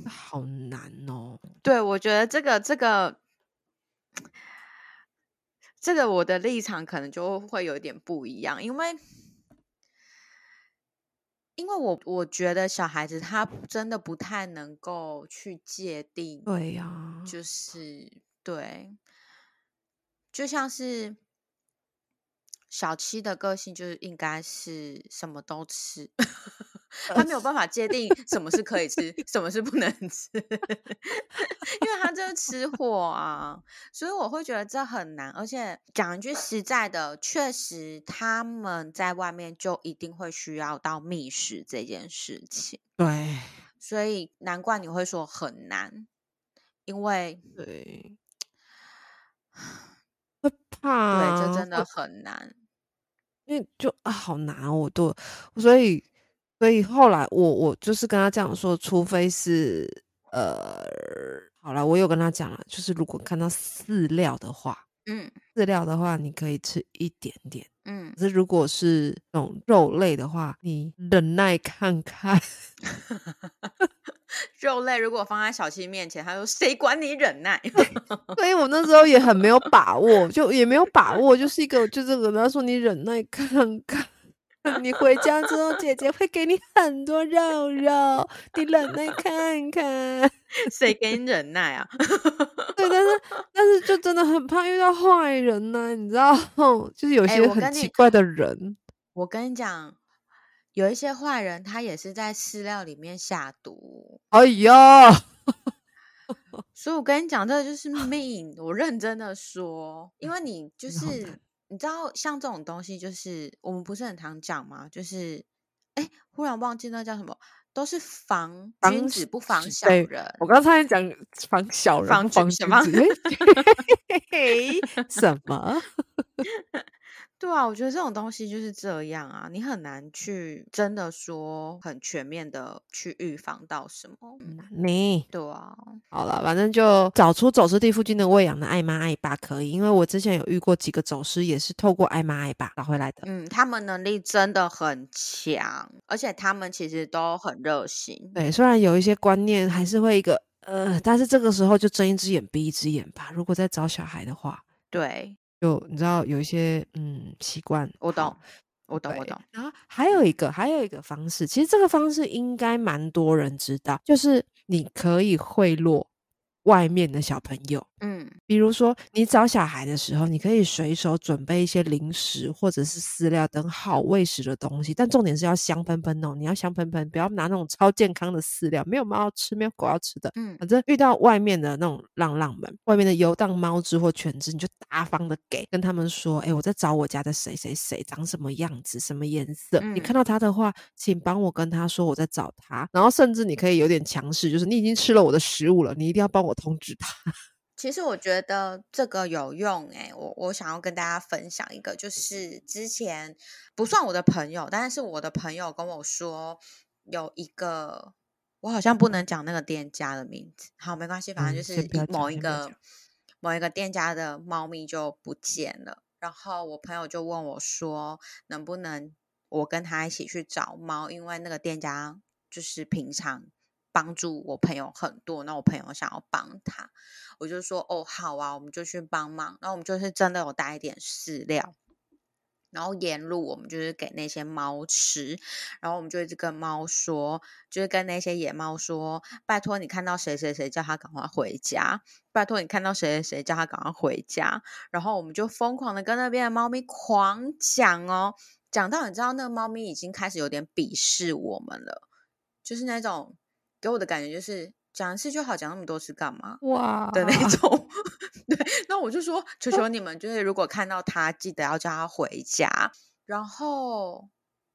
好难哦。对，我觉得这个这个这个我的立场可能就会有点不一样，因为因为我我觉得小孩子他真的不太能够去界定，对呀、就。是对，就像是小七的个性，就是应该是什么都吃，他没有办法界定什么是可以吃，什么是不能吃，因为他就是吃货啊，所以我会觉得这很难。而且讲一句实在的，确实他们在外面就一定会需要到觅食这件事情，对所以难怪你会说很难，因为对，会怕对，啊，这真的很难。因为就啊好难哦，我都所以所以后来我我就是跟他这样说，除非是呃，好了，我有跟他讲了，就是如果看到饲料的话，嗯饲料的话你可以吃一点点，嗯可是如果是那种肉类的话，你忍耐看看。肉类如果放在小七面前，他说谁管你忍耐？所以我那时候也很没有把握，就也没有把握，就是一个就这个，他说你忍耐看看，你回家之后姐姐会给你很多肉肉，你忍耐看看。谁给你忍耐啊？对，但是但是就真的很怕遇到坏人呢、你知道，就是有哎些很奇怪的人。我跟你讲，有一些坏人他也是在饲料里面下毒，哎呀，所以我跟你讲，这个就是命。我认真的说，因为你就是你知道，像这种东西，就是我们不是很常讲吗？就是哎，忽然忘记那叫什么，都是防防君子不防小人。我刚才讲防小人，防君什么君子。什么？对啊，我觉得这种东西就是这样啊，你很难去真的说很全面的去预防到什么。嗯你对啊，好了，反正就找出走失地附近的喂养的爱妈爱爸可以，因为我之前有遇过几个走失，也是透过爱妈爱爸找回来的。嗯，他们能力真的很强，而且他们其实都很热心。对，虽然有一些观念还是会一个呃，但是这个时候就睁一只眼闭一只眼吧。如果在找小孩的话，对，就你知道有一些嗯习惯，我懂，我懂，我懂。然后还有一个，还有一个方式，其实这个方式应该蛮多人知道，就是你可以贿赂外面的小朋友。嗯比如说，你找小孩的时候，你可以随手准备一些零食或者是饲料等好喂食的东西，但重点是要香喷喷哦，你要香喷喷，不要拿那种超健康的饲料，没有猫要吃，没有狗要吃的。嗯反正遇到外面的那种浪浪们，外面的游荡猫只或犬只，你就大方的给，跟他们说，哎、我在找我家的谁谁谁，长什么样子，什么颜色。你看嗯到他的话，请帮我跟他说我在找他，然后甚至你可以有点强势，就是你已经吃了我的食物了，你一定要帮我通知他。其实我觉得这个有用诶、我我想要跟大家分享一个，就是之前不算我的朋友，但是我的朋友跟我说有一个，我好像不能讲那个店家的名字，好，没关系，反正嗯就是某一个某一个店家的猫咪就不见了，然后我朋友就问我说，能不能我跟他一起去找猫，因为那个店家就是平常。帮助我朋友很多，那我朋友想要帮他，我就说哦好啊，我们就去帮忙。然后我们就是真的有带一点饲料，然后沿路我们就是给那些猫吃，然后我们就一直跟猫说，就是跟那些野猫说，拜托你看到谁谁谁叫他赶快回家，拜托你看到谁谁谁叫他赶快回家。然后我们就疯狂的跟那边的猫咪狂讲哦，讲到你知道那个猫咪已经开始有点鄙视我们了，就是那种给我的感觉就是讲一次就好，讲那么多次干嘛？哇的那种。对，那我就说，求求你们，就是如果看到他，记得要叫他回家。然后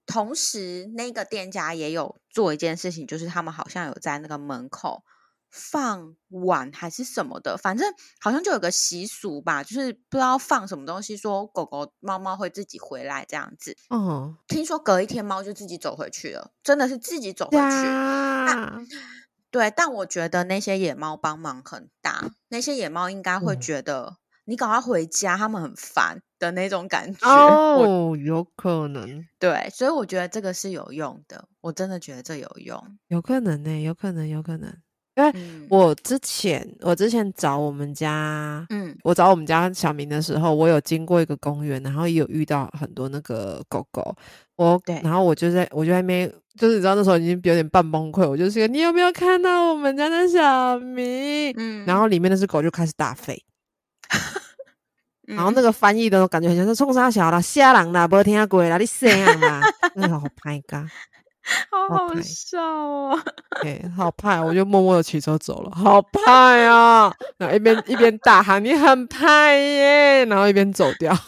同时那个店家也有做一件事情，就是他们好像有在那个门口放碗还是什么的，反正好像就有个习俗吧，就是不知道放什么东西，说狗狗、猫猫会自己回来这样子。嗯，听说隔一天猫就自己走回去了，真的是自己走回去。啊，对，但我觉得那些野猫帮忙很大，那些野猫应该会嗯觉得你赶快回家，它们很烦的那种感觉。哦，有可能，对，所以我觉得这个是有用的，我真的觉得这有用。有可能呢、有可能，有可能。因为嗯我之前，我之前找我们家，嗯我找我们家小明的时候，我有经过一个公园，然后也有遇到很多那个狗狗。我对然后我就在我就在那边，就是你知道那时候已经有点半崩溃，我就是你有没有看到我们家的小明？嗯，然后里面那只狗就开始大吠，然后那嗯个翻译的感觉很像是冲啥小啦、吓人啦、没听鬼啦、你谁啊啦？真的好拍噶，好好笑哦。哎、好派，我就默默的骑车走了，好派啊！然后一边一边大喊你很派耶，然后一边走掉。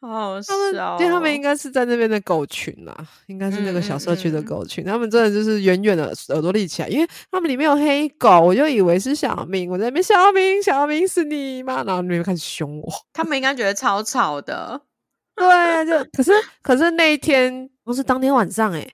好好笑、哦，因为他们应该是在那边的狗群啦，应该是那个嗯小社区的嗯嗯狗群。他们真的就是远远的耳朵立起来，因为他们里面有黑狗，我就以为是小明。我在那边，小明，小明是你吗？然后那边开始凶我。他们应该觉得超吵的。对啊，就可是可是那一天不是当天晚上诶、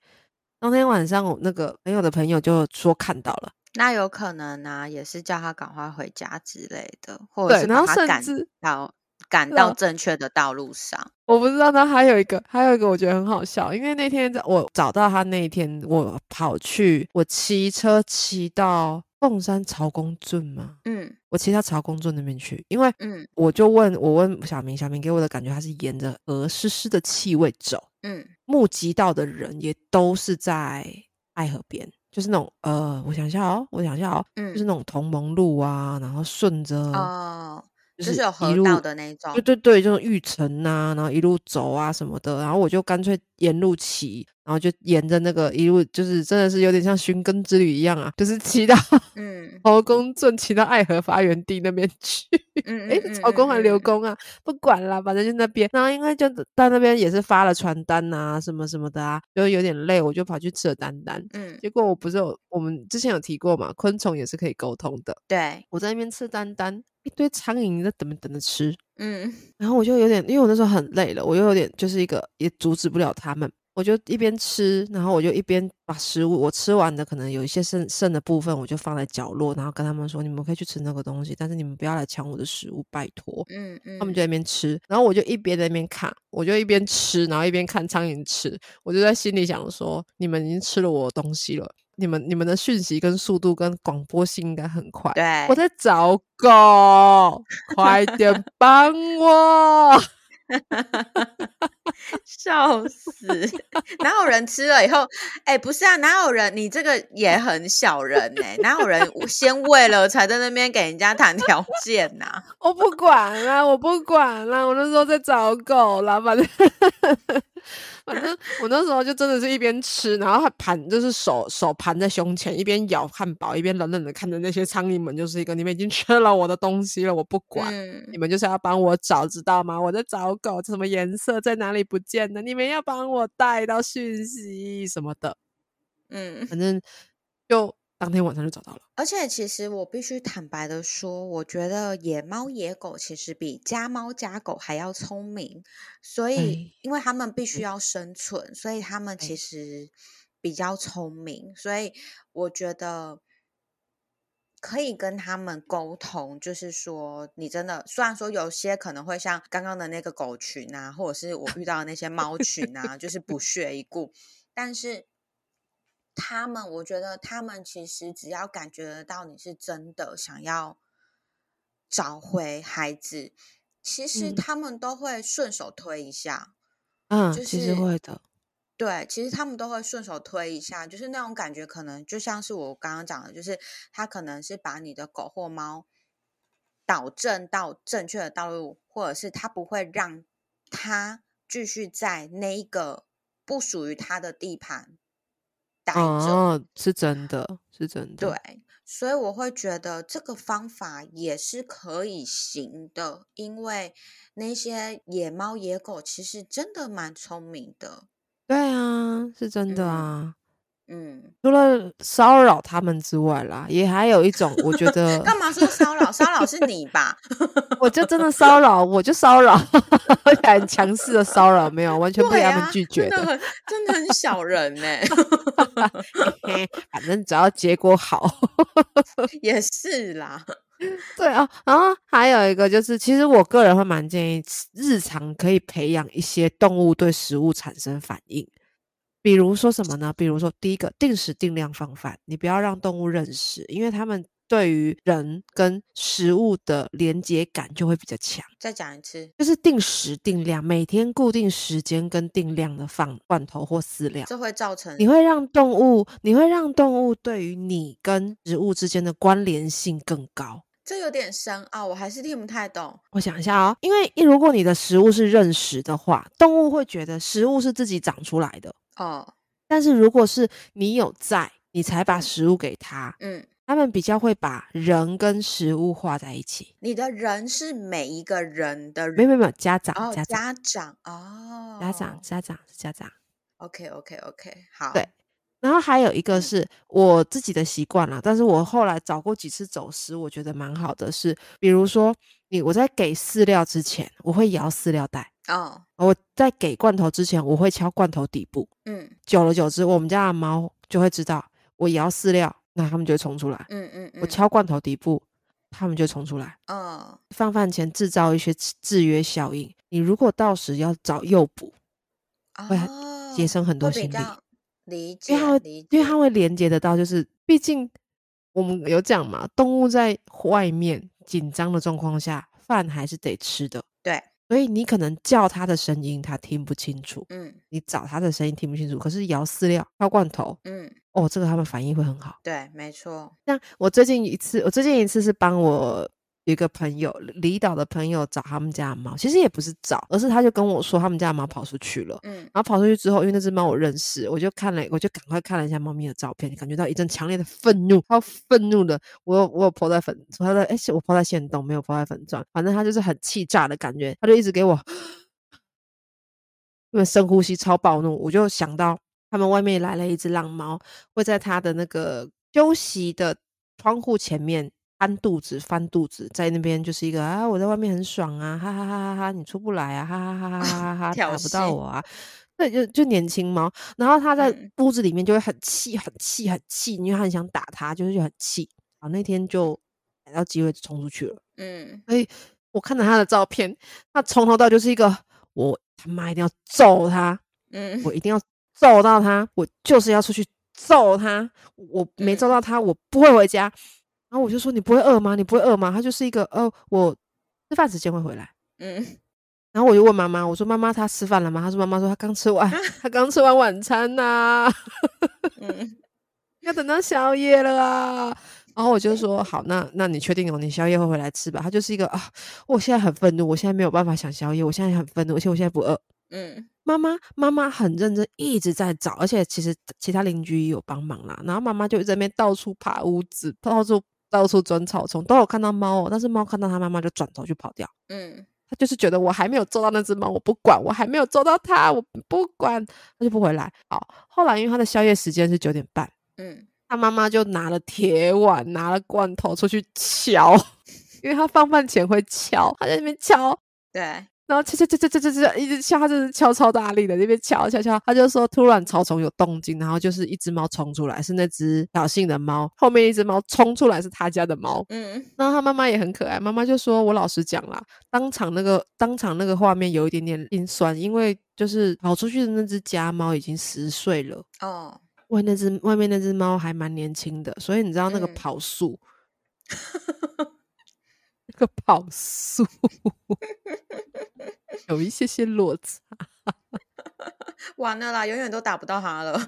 当天晚上我那个朋友的朋友就说看到了，那有可能啊、也是叫他赶快回家之类的，或者对，是然后把他赶到赶到正确的道路上。我不知道那还有一个，还有一个我觉得很好笑，因为那天在我找到他那一天，我跑去我骑车骑到凤山曹公圳嘛，嗯。我骑到曹公圳那边去，因为嗯。我就问我问小明，小明给我的感觉他是沿着鹅湿湿的气味走，嗯。目击到的人也都是在爱河边，就是那种呃，我想一下哦，我想一下哦，就是嗯，那种同盟路啊，然后顺着哦，就就是是有河道的那种对。对对，就是玉城呐、然后一路走啊什么的，然后我就干脆沿路骑，然后就沿着那个一路，就是真的是有点像寻根之旅一样啊，就是骑到 嗯侯公镇，骑到爱河发源地那边去。嗯诶，嗯曹公还嗯嗯刘公啊，不管了，反正就那边。然后因为就到那边也是发了传单啊、什么什么的啊，就有点累，我就跑去吃了丹丹。嗯，结果我不是有我们之前有提过嘛，昆虫也是可以沟通的。对，我在那边吃丹丹，一堆苍蝇在等等着吃。嗯 然后我就有点，因为我那时候很累了，我又有点就是一个也阻止不了他们，我就一边吃，然后我就一边把食物我吃完的可能有一些剩剩的部分，我就放在角落，然后跟他们说，你们可以去吃那个东西，但是你们不要来抢我的食物，拜托。嗯嗯，他们就在那边吃，然后我就一边在那边看，我就一边吃，然后一边看苍蝇吃，我就在心里想说，你们已经吃了我的东西了，你们你们的讯息跟速度跟广播性应该很快，对，我在找狗，快点帮我！笑死！哪有人吃了以后，哎、不是啊，哪有人？你这个也很小人呢、哪有人先喂了才在那边给人家谈条件呐、我不管啦，我不管啦，我那时候在找狗啦，反正反正我那时候就真的是一边吃，然后还盘就是手手盘在胸前，一边咬汉堡，一边冷冷的看着那些苍蝇们，就是一个你们已经吃了我的东西了，我不管。嗯你们就是要帮我找，知道吗？我在找狗，什么颜色在哪里不见的？你们要帮我带到讯息什么的，嗯，反正就当天晚上就找到了。而且其实我必须坦白的说，我觉得野猫野狗其实比家猫家狗还要聪明，所以哎因为他们必须要生存，所以他们哎其实比较聪明，所以我觉得。可以跟他们沟通，就是说，你真的虽然说有些可能会像刚刚的那个狗群啊，或者是我遇到的那些猫群啊，就是不屑一顾，但是他们，我觉得他们其实只要感觉得到你是真的想要找回孩子，其实嗯他们都会顺手推一下。嗯，就其实是会的。对，其实他们都会顺手推一下，就是那种感觉，可能就像是我刚刚讲的，就是他可能是把你的狗或猫导正到正确的道路，或者是他不会让他继续在那一个不属于他的地盘待着。哦，是真的，是真的。对，所以我会觉得这个方法也是可以行的，因为那些野猫野狗其实真的蛮聪明的。对啊，是真的嗯啊。嗯，除了骚扰他们之外啦，也还有一种，我觉得干嘛说骚扰？骚扰是你吧？我就真的骚扰，我就骚扰，而且很强势的骚扰，没有完全被他们啊，拒绝的。真的很真的很小人呢、嘿嘿反正只要结果好。也是啦。对啊，然后还有一个就是，其实我个人会蛮建议日常可以培养一些动物对食物产生反应，比如说什么呢？比如说第一个，定时定量放饭，你不要让动物认识，因为它们对于人跟食物的连接感就会比较强。再讲一次，就是定时定量，每天固定时间跟定量的放罐头或饲料，这会造成你会让动物，你会让动物对于你跟食物之间的关联性更高。这有点深奥，我还是听不太懂。我想一下哦，因为如果你的食物是认识的话，动物会觉得食物是自己长出来的。哦，但是如果是你有在，你才把食物给他，嗯，他们比较会把人跟食物画在一起。你的人是每一个人的没有没有没有，家长哦，家长家长哦，家长家长是家长。，OK OK OK，好，对然后还有一个嗯是我自己的习惯了，但是我后来找过几次走失，我觉得蛮好的是，比如说你我在给饲料之前，我会摇饲料袋；哦，我在给罐头之前，我会敲罐头底部。嗯久了久之，我们家的猫就会知道我摇饲料，那它们就会冲出来；嗯嗯嗯，我敲罐头底部，它们就冲出来。嗯放饭前制造一些制制约效应，你如果到时要找诱捕，会节省很多心力。理解因为因为它会连接得到，就是毕竟我们有讲嘛，动物在外面紧张的状况下，饭还是得吃的，对，所以你可能叫他的声音他听不清楚，嗯。你找他的声音听不清楚，可是摇饲料、摇罐头，嗯，哦，这个他们反应会很好。对，没错，像我最近一次，我最近一次是帮我有一个朋友，离岛的朋友找他们家的猫，其实也不是找，而是他就跟我说他们家的猫跑出去了。嗯然后跑出去之后，因为那只猫我认识，我就看了，我就赶快看了一下猫咪的照片，感觉到一阵强烈的愤怒，超愤怒的。我有我有抛在粉，他的哎，是我抛在线洞，没有抛在粉钻，反正他就是很气炸的感觉，他就一直给我，因为深呼吸超暴怒，我就想到他们外面来了一只浪猫，会在他的那个休息的窗户前面翻肚子，翻肚子，在那边就是一个啊，我在外面很爽啊，哈哈哈哈哈，你出不来啊，哈哈哈哈哈哈，打不到我啊。对，就就年轻猫，然后它在屋子里面就会很气、很气、很气，因为它很想打它，就是就很气。啊，那天就逮到机会就冲出去了。嗯所以我看到他的照片，他从头到就是一个我他妈一定要揍他，嗯我一定要揍到他，我就是要出去揍他，我没揍到他，我不会回家。然后我就说你不会饿吗？你不会饿吗？他就是一个哦，我吃饭时间会回来。嗯，然后我就问妈妈，我说妈妈他吃饭了吗？她说妈妈说他刚吃完，他刚吃完晚餐呐、嗯 要等到宵夜了啊。然后我就说好，那那你确定哦？你宵夜会回来吃吧？他就是一个啊，我现在很愤怒，我现在没有办法想宵夜，我现在很愤怒，而且我现在不饿。嗯妈妈妈妈很认真，一直在找，而且其实其他邻居也有帮忙啦。然后妈妈就在那边到处爬屋子，到处到处钻草丛，都有看到猫哦。但是猫看到它妈妈就转头就跑掉。嗯它就是觉得我还没有揍到那只猫，我不管，我还没有揍到它，我不管，它就不回来。好，后来因为它的宵夜时间是九点半，嗯，它妈妈就拿了铁碗，拿了罐头出去敲，因为它放饭前会敲，它在那边敲，对，然后敲敲敲敲敲敲敲，一直敲，他就是敲超大力的，那边敲敲敲，他就说突然草丛有动静，然后就是一只猫冲出来，是那只挑衅的猫，后面一只猫冲出来是他家的猫，嗯。然后他妈妈也很可爱，妈妈就说：“我老实讲啦，当场那个当场那个画面有一点点心酸，因为就是跑出去的那只家猫已经十岁了，哦，外那只外面那只猫还蛮年轻的，所以你知道那个嗯。跑速，那个跑速 有一些些落差。完了啦，永远都打不到他了。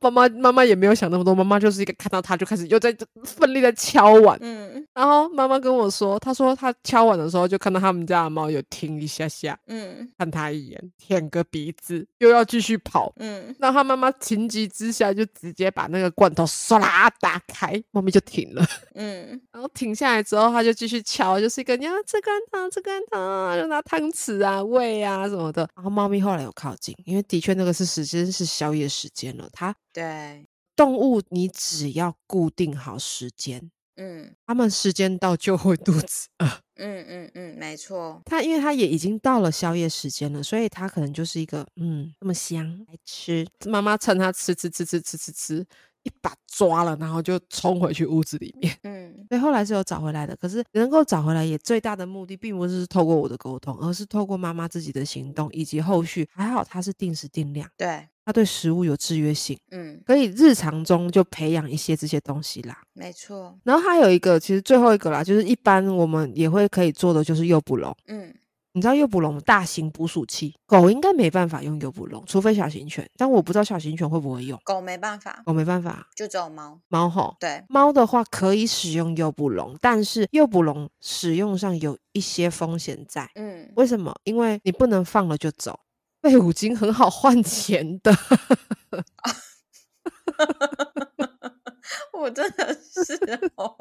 妈妈妈妈也没有想那么多，妈妈就是一个看到他就开始又在奋力的敲碗，嗯然后妈妈跟我说，她说她敲碗的时候就看到他们家的猫有停一下下，嗯看他一眼，舔个鼻子，又要继续跑。嗯，然后他妈妈情急之下就直接把那个罐头唰啦打开，猫咪就停了。嗯 然后停下来之后，他就继续敲，就是一个你要吃干糖，吃干糖啊，就拿汤匙啊喂啊什么的。然后猫咪后来有靠近，因为的确那个是时间是宵夜时间了。它对，动物你只要固定好时间，嗯它们时间到就会肚子饿。嗯嗯嗯，没错，它因为它也已经到了宵夜时间了，所以它可能就是一个嗯那么香来吃。妈妈趁它吃吃吃吃吃吃吃，一把抓了，然后就冲回去屋子里面。嗯所以后来是有找回来的，可是能够找回来，也最大的目的并不是透过我的沟通，而是透过妈妈自己的行动以及后续。还好它是定时定量，对，它对食物有制约性，嗯，可以日常中就培养一些这些东西啦。没错，然后还有一个，其实最后一个啦，就是一般我们也会可以做的，就是诱捕笼。嗯你知道诱捕笼大型捕鼠器，狗应该没办法用诱捕笼，除非小型犬，但我不知道小型犬会不会用。狗没办法，狗没办法，就只有猫，猫吼，对，猫的话可以使用诱捕笼，但是诱捕笼使用上有一些风险在。嗯，为什么？因为你不能放了就走。废五金很好换钱的，我真的是哦，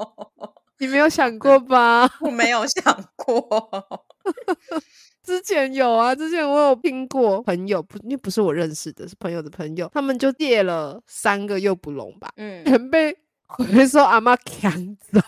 你没有想过吧？我没有想过，之前有啊，之前我有听过朋友，不，因为不是我认识的，是朋友的朋友，他们就借了三个诱捕笼吧，嗯，全被 回收阿妈 抢走。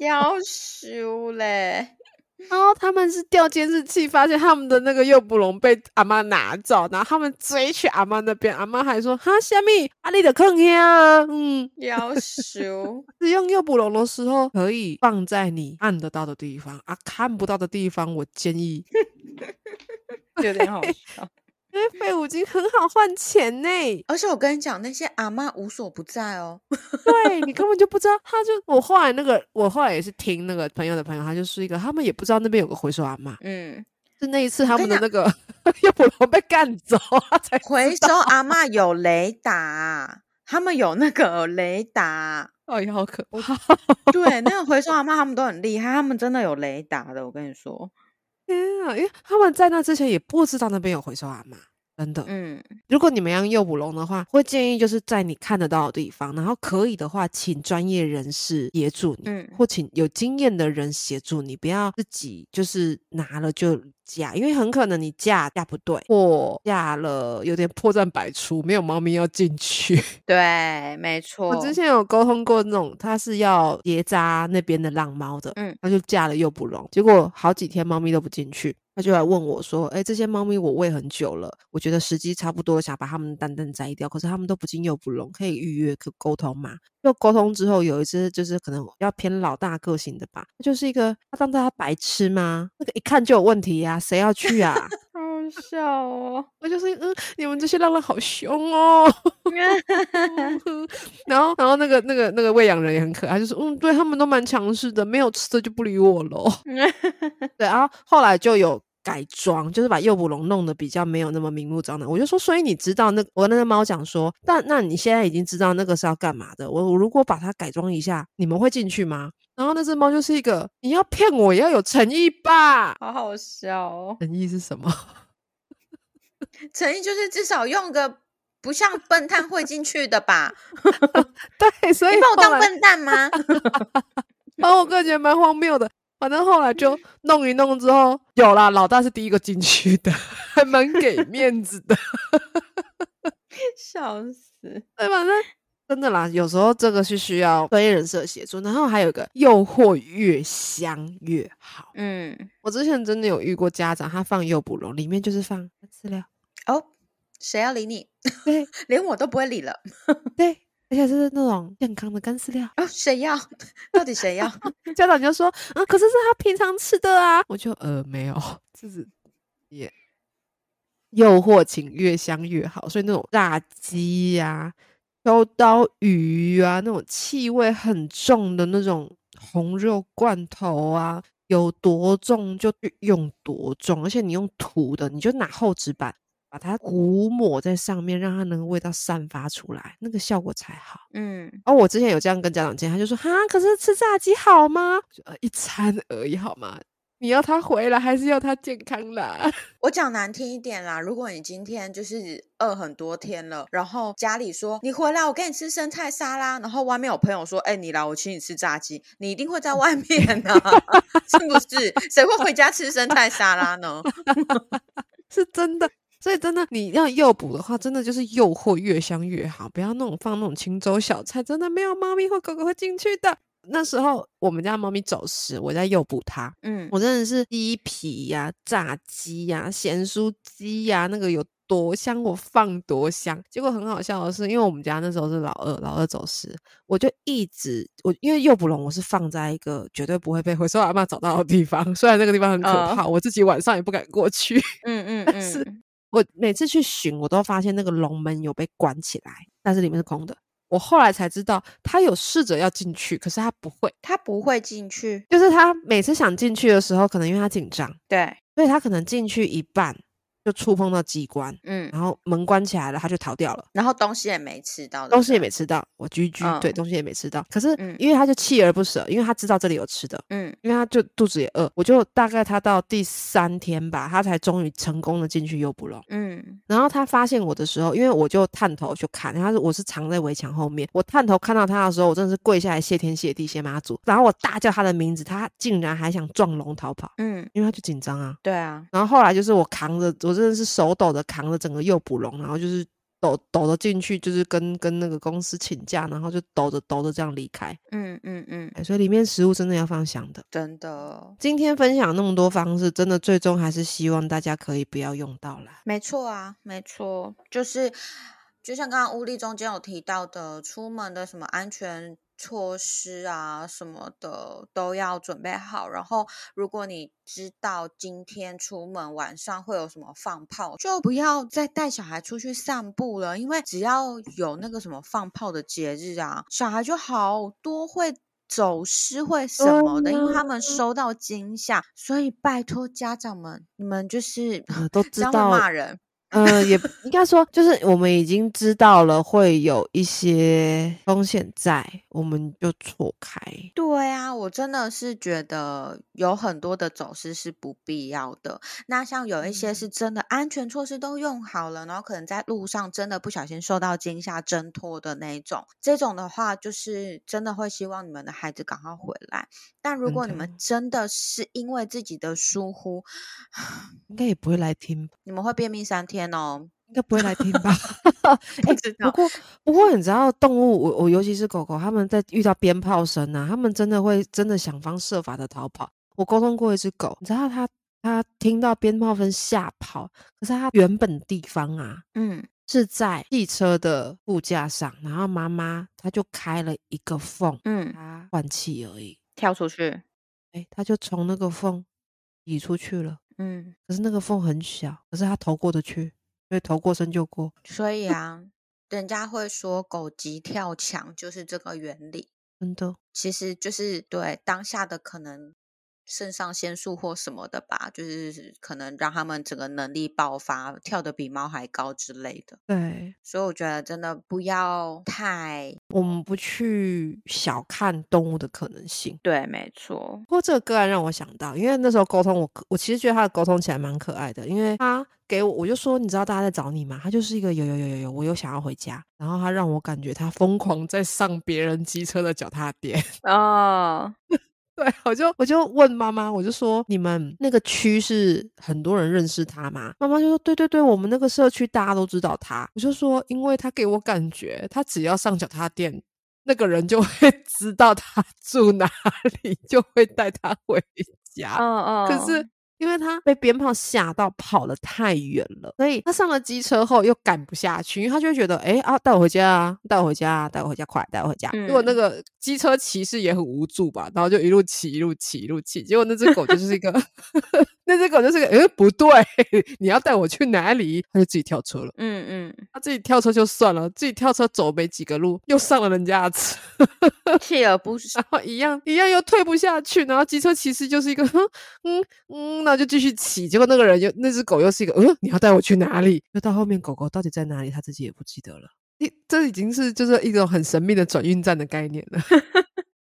要羞嘞，然后他们是调监视器，发现他们的那个诱捕笼被阿妈拿走，然后他们追去阿妈那边，阿妈还说：“哈，虾米，阿丽的坑呀，嗯，要求，使用诱捕笼的时候可以放在你看得到的地方啊，看不到的地方，我建议，有点好笑。因为废五金很好换钱呢。而且我跟你讲，那些阿嬷无所不在哦。对你根本就不知道，他就我后来那个，我后来也是听那个朋友的朋友，他就是一个，他们也不知道那边有个回收阿妈，嗯，是那一次他们的那个诱捕笼被干走，他才回收阿嬷有雷达，他们有那个雷达。哎呀，好可怕！对，那个回收阿嬷他们都很厉害，他们真的有雷达的。我跟你说，天啊，因为他们在那之前也不知道那边有回收阿妈，真的。嗯如果你们要用诱捕龙的话，会建议就是在你看得到的地方，然后可以的话，请专业人士协助你，嗯或请有经验的人协助你，不要自己就是拿了就架，因为很可能你嫁嫁不对，或嫁了有点破绽百出，没有猫咪要进去。对，没错。我之前有沟通过那种，他是要结扎那边的浪猫的，嗯他就嫁了诱捕笼，结果好几天猫咪都不进去，他就来问我说：“哎，这些猫咪我喂很久了，我觉得时机差不多，想把它们的蛋蛋摘掉，可是它们都不进诱捕笼，可以预约可沟通吗？”就沟通之后，有一只就是可能要偏老大个性的吧，就是一个他当大家白痴吗？那个一看就有问题呀、谁要去啊？好笑哦。我就是嗯，你们这些浪浪好凶哦。然后，然后那个那个那个喂养人也很可爱，就是嗯，对他们都蛮强势的，没有吃的就不理我喽。对，然后后来就有改装，就是把诱捕笼弄得比较没有那么明目张胆。我就说，所以你知道那我跟那个猫讲说，但那你现在已经知道那个是要干嘛的。我我如果把它改装一下，你们会进去吗？然后那只猫就是一个，你要骗我也要有诚意吧？好好笑哦。诚意是什么？诚意就是至少用个不像笨蛋会进去的吧？对，所以你把我当笨蛋吗？然后我个人觉得蛮荒谬的。反正后来就弄一弄之后，有啦，老大是第一个进去的，还蛮给面子的。笑死！对，反正真的啦，有时候这个是需要专业人士的协助。然后还有一个，诱惑越香越好。嗯，我之前真的有遇过家长，他放诱捕笼，里面就是放饲料，哦，谁要理你？对 连我都不会理了。对，而且是那种健康的干饲料。啊，谁要？到底谁要？家长就说，啊，可是是他平常吃的啊。我就呃没有，就是也诱惑，请越香越好。所以那种炸鸡呀、秋刀鱼啊，那种气味很重的那种红肉罐头啊，有多重就用多重，而且你用涂的，你就拿厚纸板。把它涂抹在上面，让它那个味道散发出来，那个效果才好。嗯，哦、我之前有这样跟家长讲，他就说哈，可是吃炸鸡好吗？呃一餐而已好吗？你要他回来还是要他健康啦？我讲难听一点啦，如果你今天就是饿很多天了，然后家里说你回来我给你吃生菜沙拉，然后外面有朋友说，哎、你来我请你吃炸鸡，你一定会在外面呢、是不是？谁会回家吃生菜沙拉呢？是真的。所以真的，你要诱捕的话，真的就是诱惑越香越好，不要那种放那种清粥小菜，真的没有猫咪或狗狗会进去的。那时候我们家猫咪走失，我在诱捕它，嗯我真的是鸡皮呀、炸鸡呀、咸酥鸡呀，那个有多香，我放多香。结果很好笑的是，因为我们家那时候是老二，老二走失，我就一直我因为诱捕笼我是放在一个绝对不会被回收阿妈找到的地方，虽然那个地方很可嗯怕，我自己晚上也不敢过去。嗯嗯但是嗯，我每次去寻，我都发现那个笼门有被关起来，但是里面是空的。我后来才知道，他有试着要进去，可是他不会。他不会进去，就是他每次想进去的时候，可能因为他紧张，对，所以他可能进去一半就触碰到机关，嗯，然后门关起来了，他就逃掉了。然后东西也没吃到，东西也没，吃到，我居居、对，嗯东西也没吃到。可是嗯因为他就锲而不舍，因为他知道这里有吃的，嗯因为他就肚子也饿，我就大概他到第三天吧，他才终于成功的进去诱捕笼。嗯然后他发现我的时候，因为我就探头去看，他是我是藏在围墙后面，我探头看到他的时候，我真的是跪下来谢天谢地谢妈祖，然后我大叫他的名字，他竟然还想撞笼逃跑，嗯，因为他就紧张啊。对啊，然后后来就是我扛着，我真的是手抖的扛着整个诱捕笼，然后就是抖抖着进去，就是跟跟那个公司请假，然后就抖着抖着这样离开。嗯嗯嗯，哎所以里面食物真的要放香的。真的，今天分享那么多方式，真的最终还是希望大家可以不要用到啦。没错啊，没错，就是就像刚刚乌力中间有提到的，出门的什么安全措施啊什么的都要准备好。然后，如果你知道今天出门晚上会有什么放炮，就不要再带小孩出去散步了，因为只要有那个什么放炮的节日啊，小孩就好多会。走失会什么的，因为他们收到惊吓，所以拜托家长们，你们就是呃，都 知道骂人，呃，也应该说，就是我们已经知道了会有一些风险在，我们就错开。对啊，我真的是觉得有很多的走失是不必要的。那像有一些嗯是真的安全措施都用好了，然后可能在路上真的不小心受到惊吓挣脱的那一种，这种的话就是真的会希望你们的孩子赶快回来。但如果你们真的是因为自己的疏忽，应该也不会来听，你们会便秘三天哦。应该不会来听吧？不知道，不过，不过你知道，动物，我我尤其是狗狗，它们在遇到鞭炮声啊，它们真的会真的想方设法的逃跑。我沟通过一只狗，你知道它它听到鞭炮声吓跑，可是它原本地方啊嗯是在汽车的副驾上，然后妈妈它就开了一个缝，嗯，它换气而已，跳出去，哎，它就从那个缝挤出去了。嗯，可是那个缝很小，可是它头过得去，所以头过身就过，所以啊，人家会说狗急跳墙，就是这个原理。真的。其实就是对当下的可能肾上腺素或什么的吧，就是可能让他们整个能力爆发，跳得比猫还高之类的。对，所以我觉得真的不要太我们不去小看动物的可能性。对，没错，不过这个个案让我想到，因为那时候沟通我，我其实觉得他的沟通起来蛮可爱的，因为他给我，我就说，你知道大家在找你吗？他就是一个有有有有有，我有想要回家，然后他让我感觉他疯狂在上别人机车的脚踏垫。哦，对，我就我就问妈妈，我就说你们那个区是很多人认识他吗？妈妈就说对对对，我们那个社区大家都知道他。我就说，因为他给我感觉，他只要上脚踏垫，那个人就会 知道他住哪里，就会带他回家。嗯嗯，可是因为他被鞭炮吓到跑了太远了，所以他上了机车后又赶不下去，因为他就会觉得，哎啊，带我回家啊，带我回家啊，带我回家，快带我回家。结果那嗯个机车骑士也很无助吧，然后就一路骑，一路骑，一路骑。结果那只狗就是一个那只狗就是个，呃，不对，你要带我去哪里？它就自己跳车了。嗯嗯，他自己跳车就算了，自己跳车走没几个路，又上了人家的车，锲而不舍。然后一样一样又退不下去，然后机车骑士就是一个，嗯嗯，那就继续骑。结果那个人又那只狗又是一个，嗯，你要带我去哪里？又到后面狗狗到底在哪里，他自己也不记得了。你这已经是就是一种很神秘的转运站的概念了。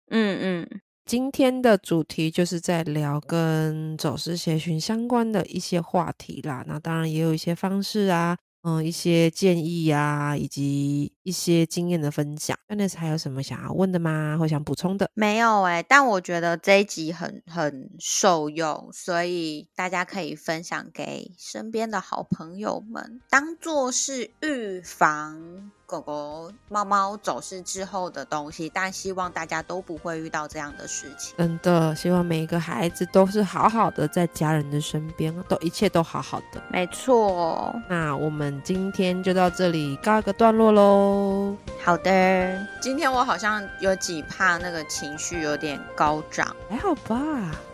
嗯 嗯，今天的主题就是在聊跟走失协寻相关的一些话题啦。那当然也有一些方式啊，嗯，一些建议啊，以及一些经验的分享。n e s 还有什么想要问的吗？或想补充的？没有哎、但我觉得这一集很很受用，所以大家可以分享给身边的好朋友们，当做是预防狗狗、猫猫走失之后的东西。但希望大家都不会遇到这样的事情。真的，希望每一个孩子都是好好的在家人的身边，都一切都好好的。没错，那我们今天就到这里告一个段落喽。好的。今天我好像有几怕那个情绪有点高涨。还好吧？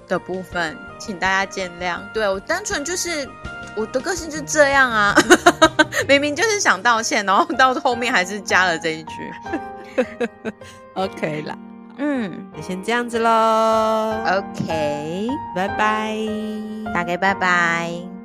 的部分，请大家见谅。对我单纯就是我的个性就这样啊，明明就是想道歉，然后到后面还是加了这一句。OK 啦，嗯那先这样子喽。，OK，拜拜。大概拜拜。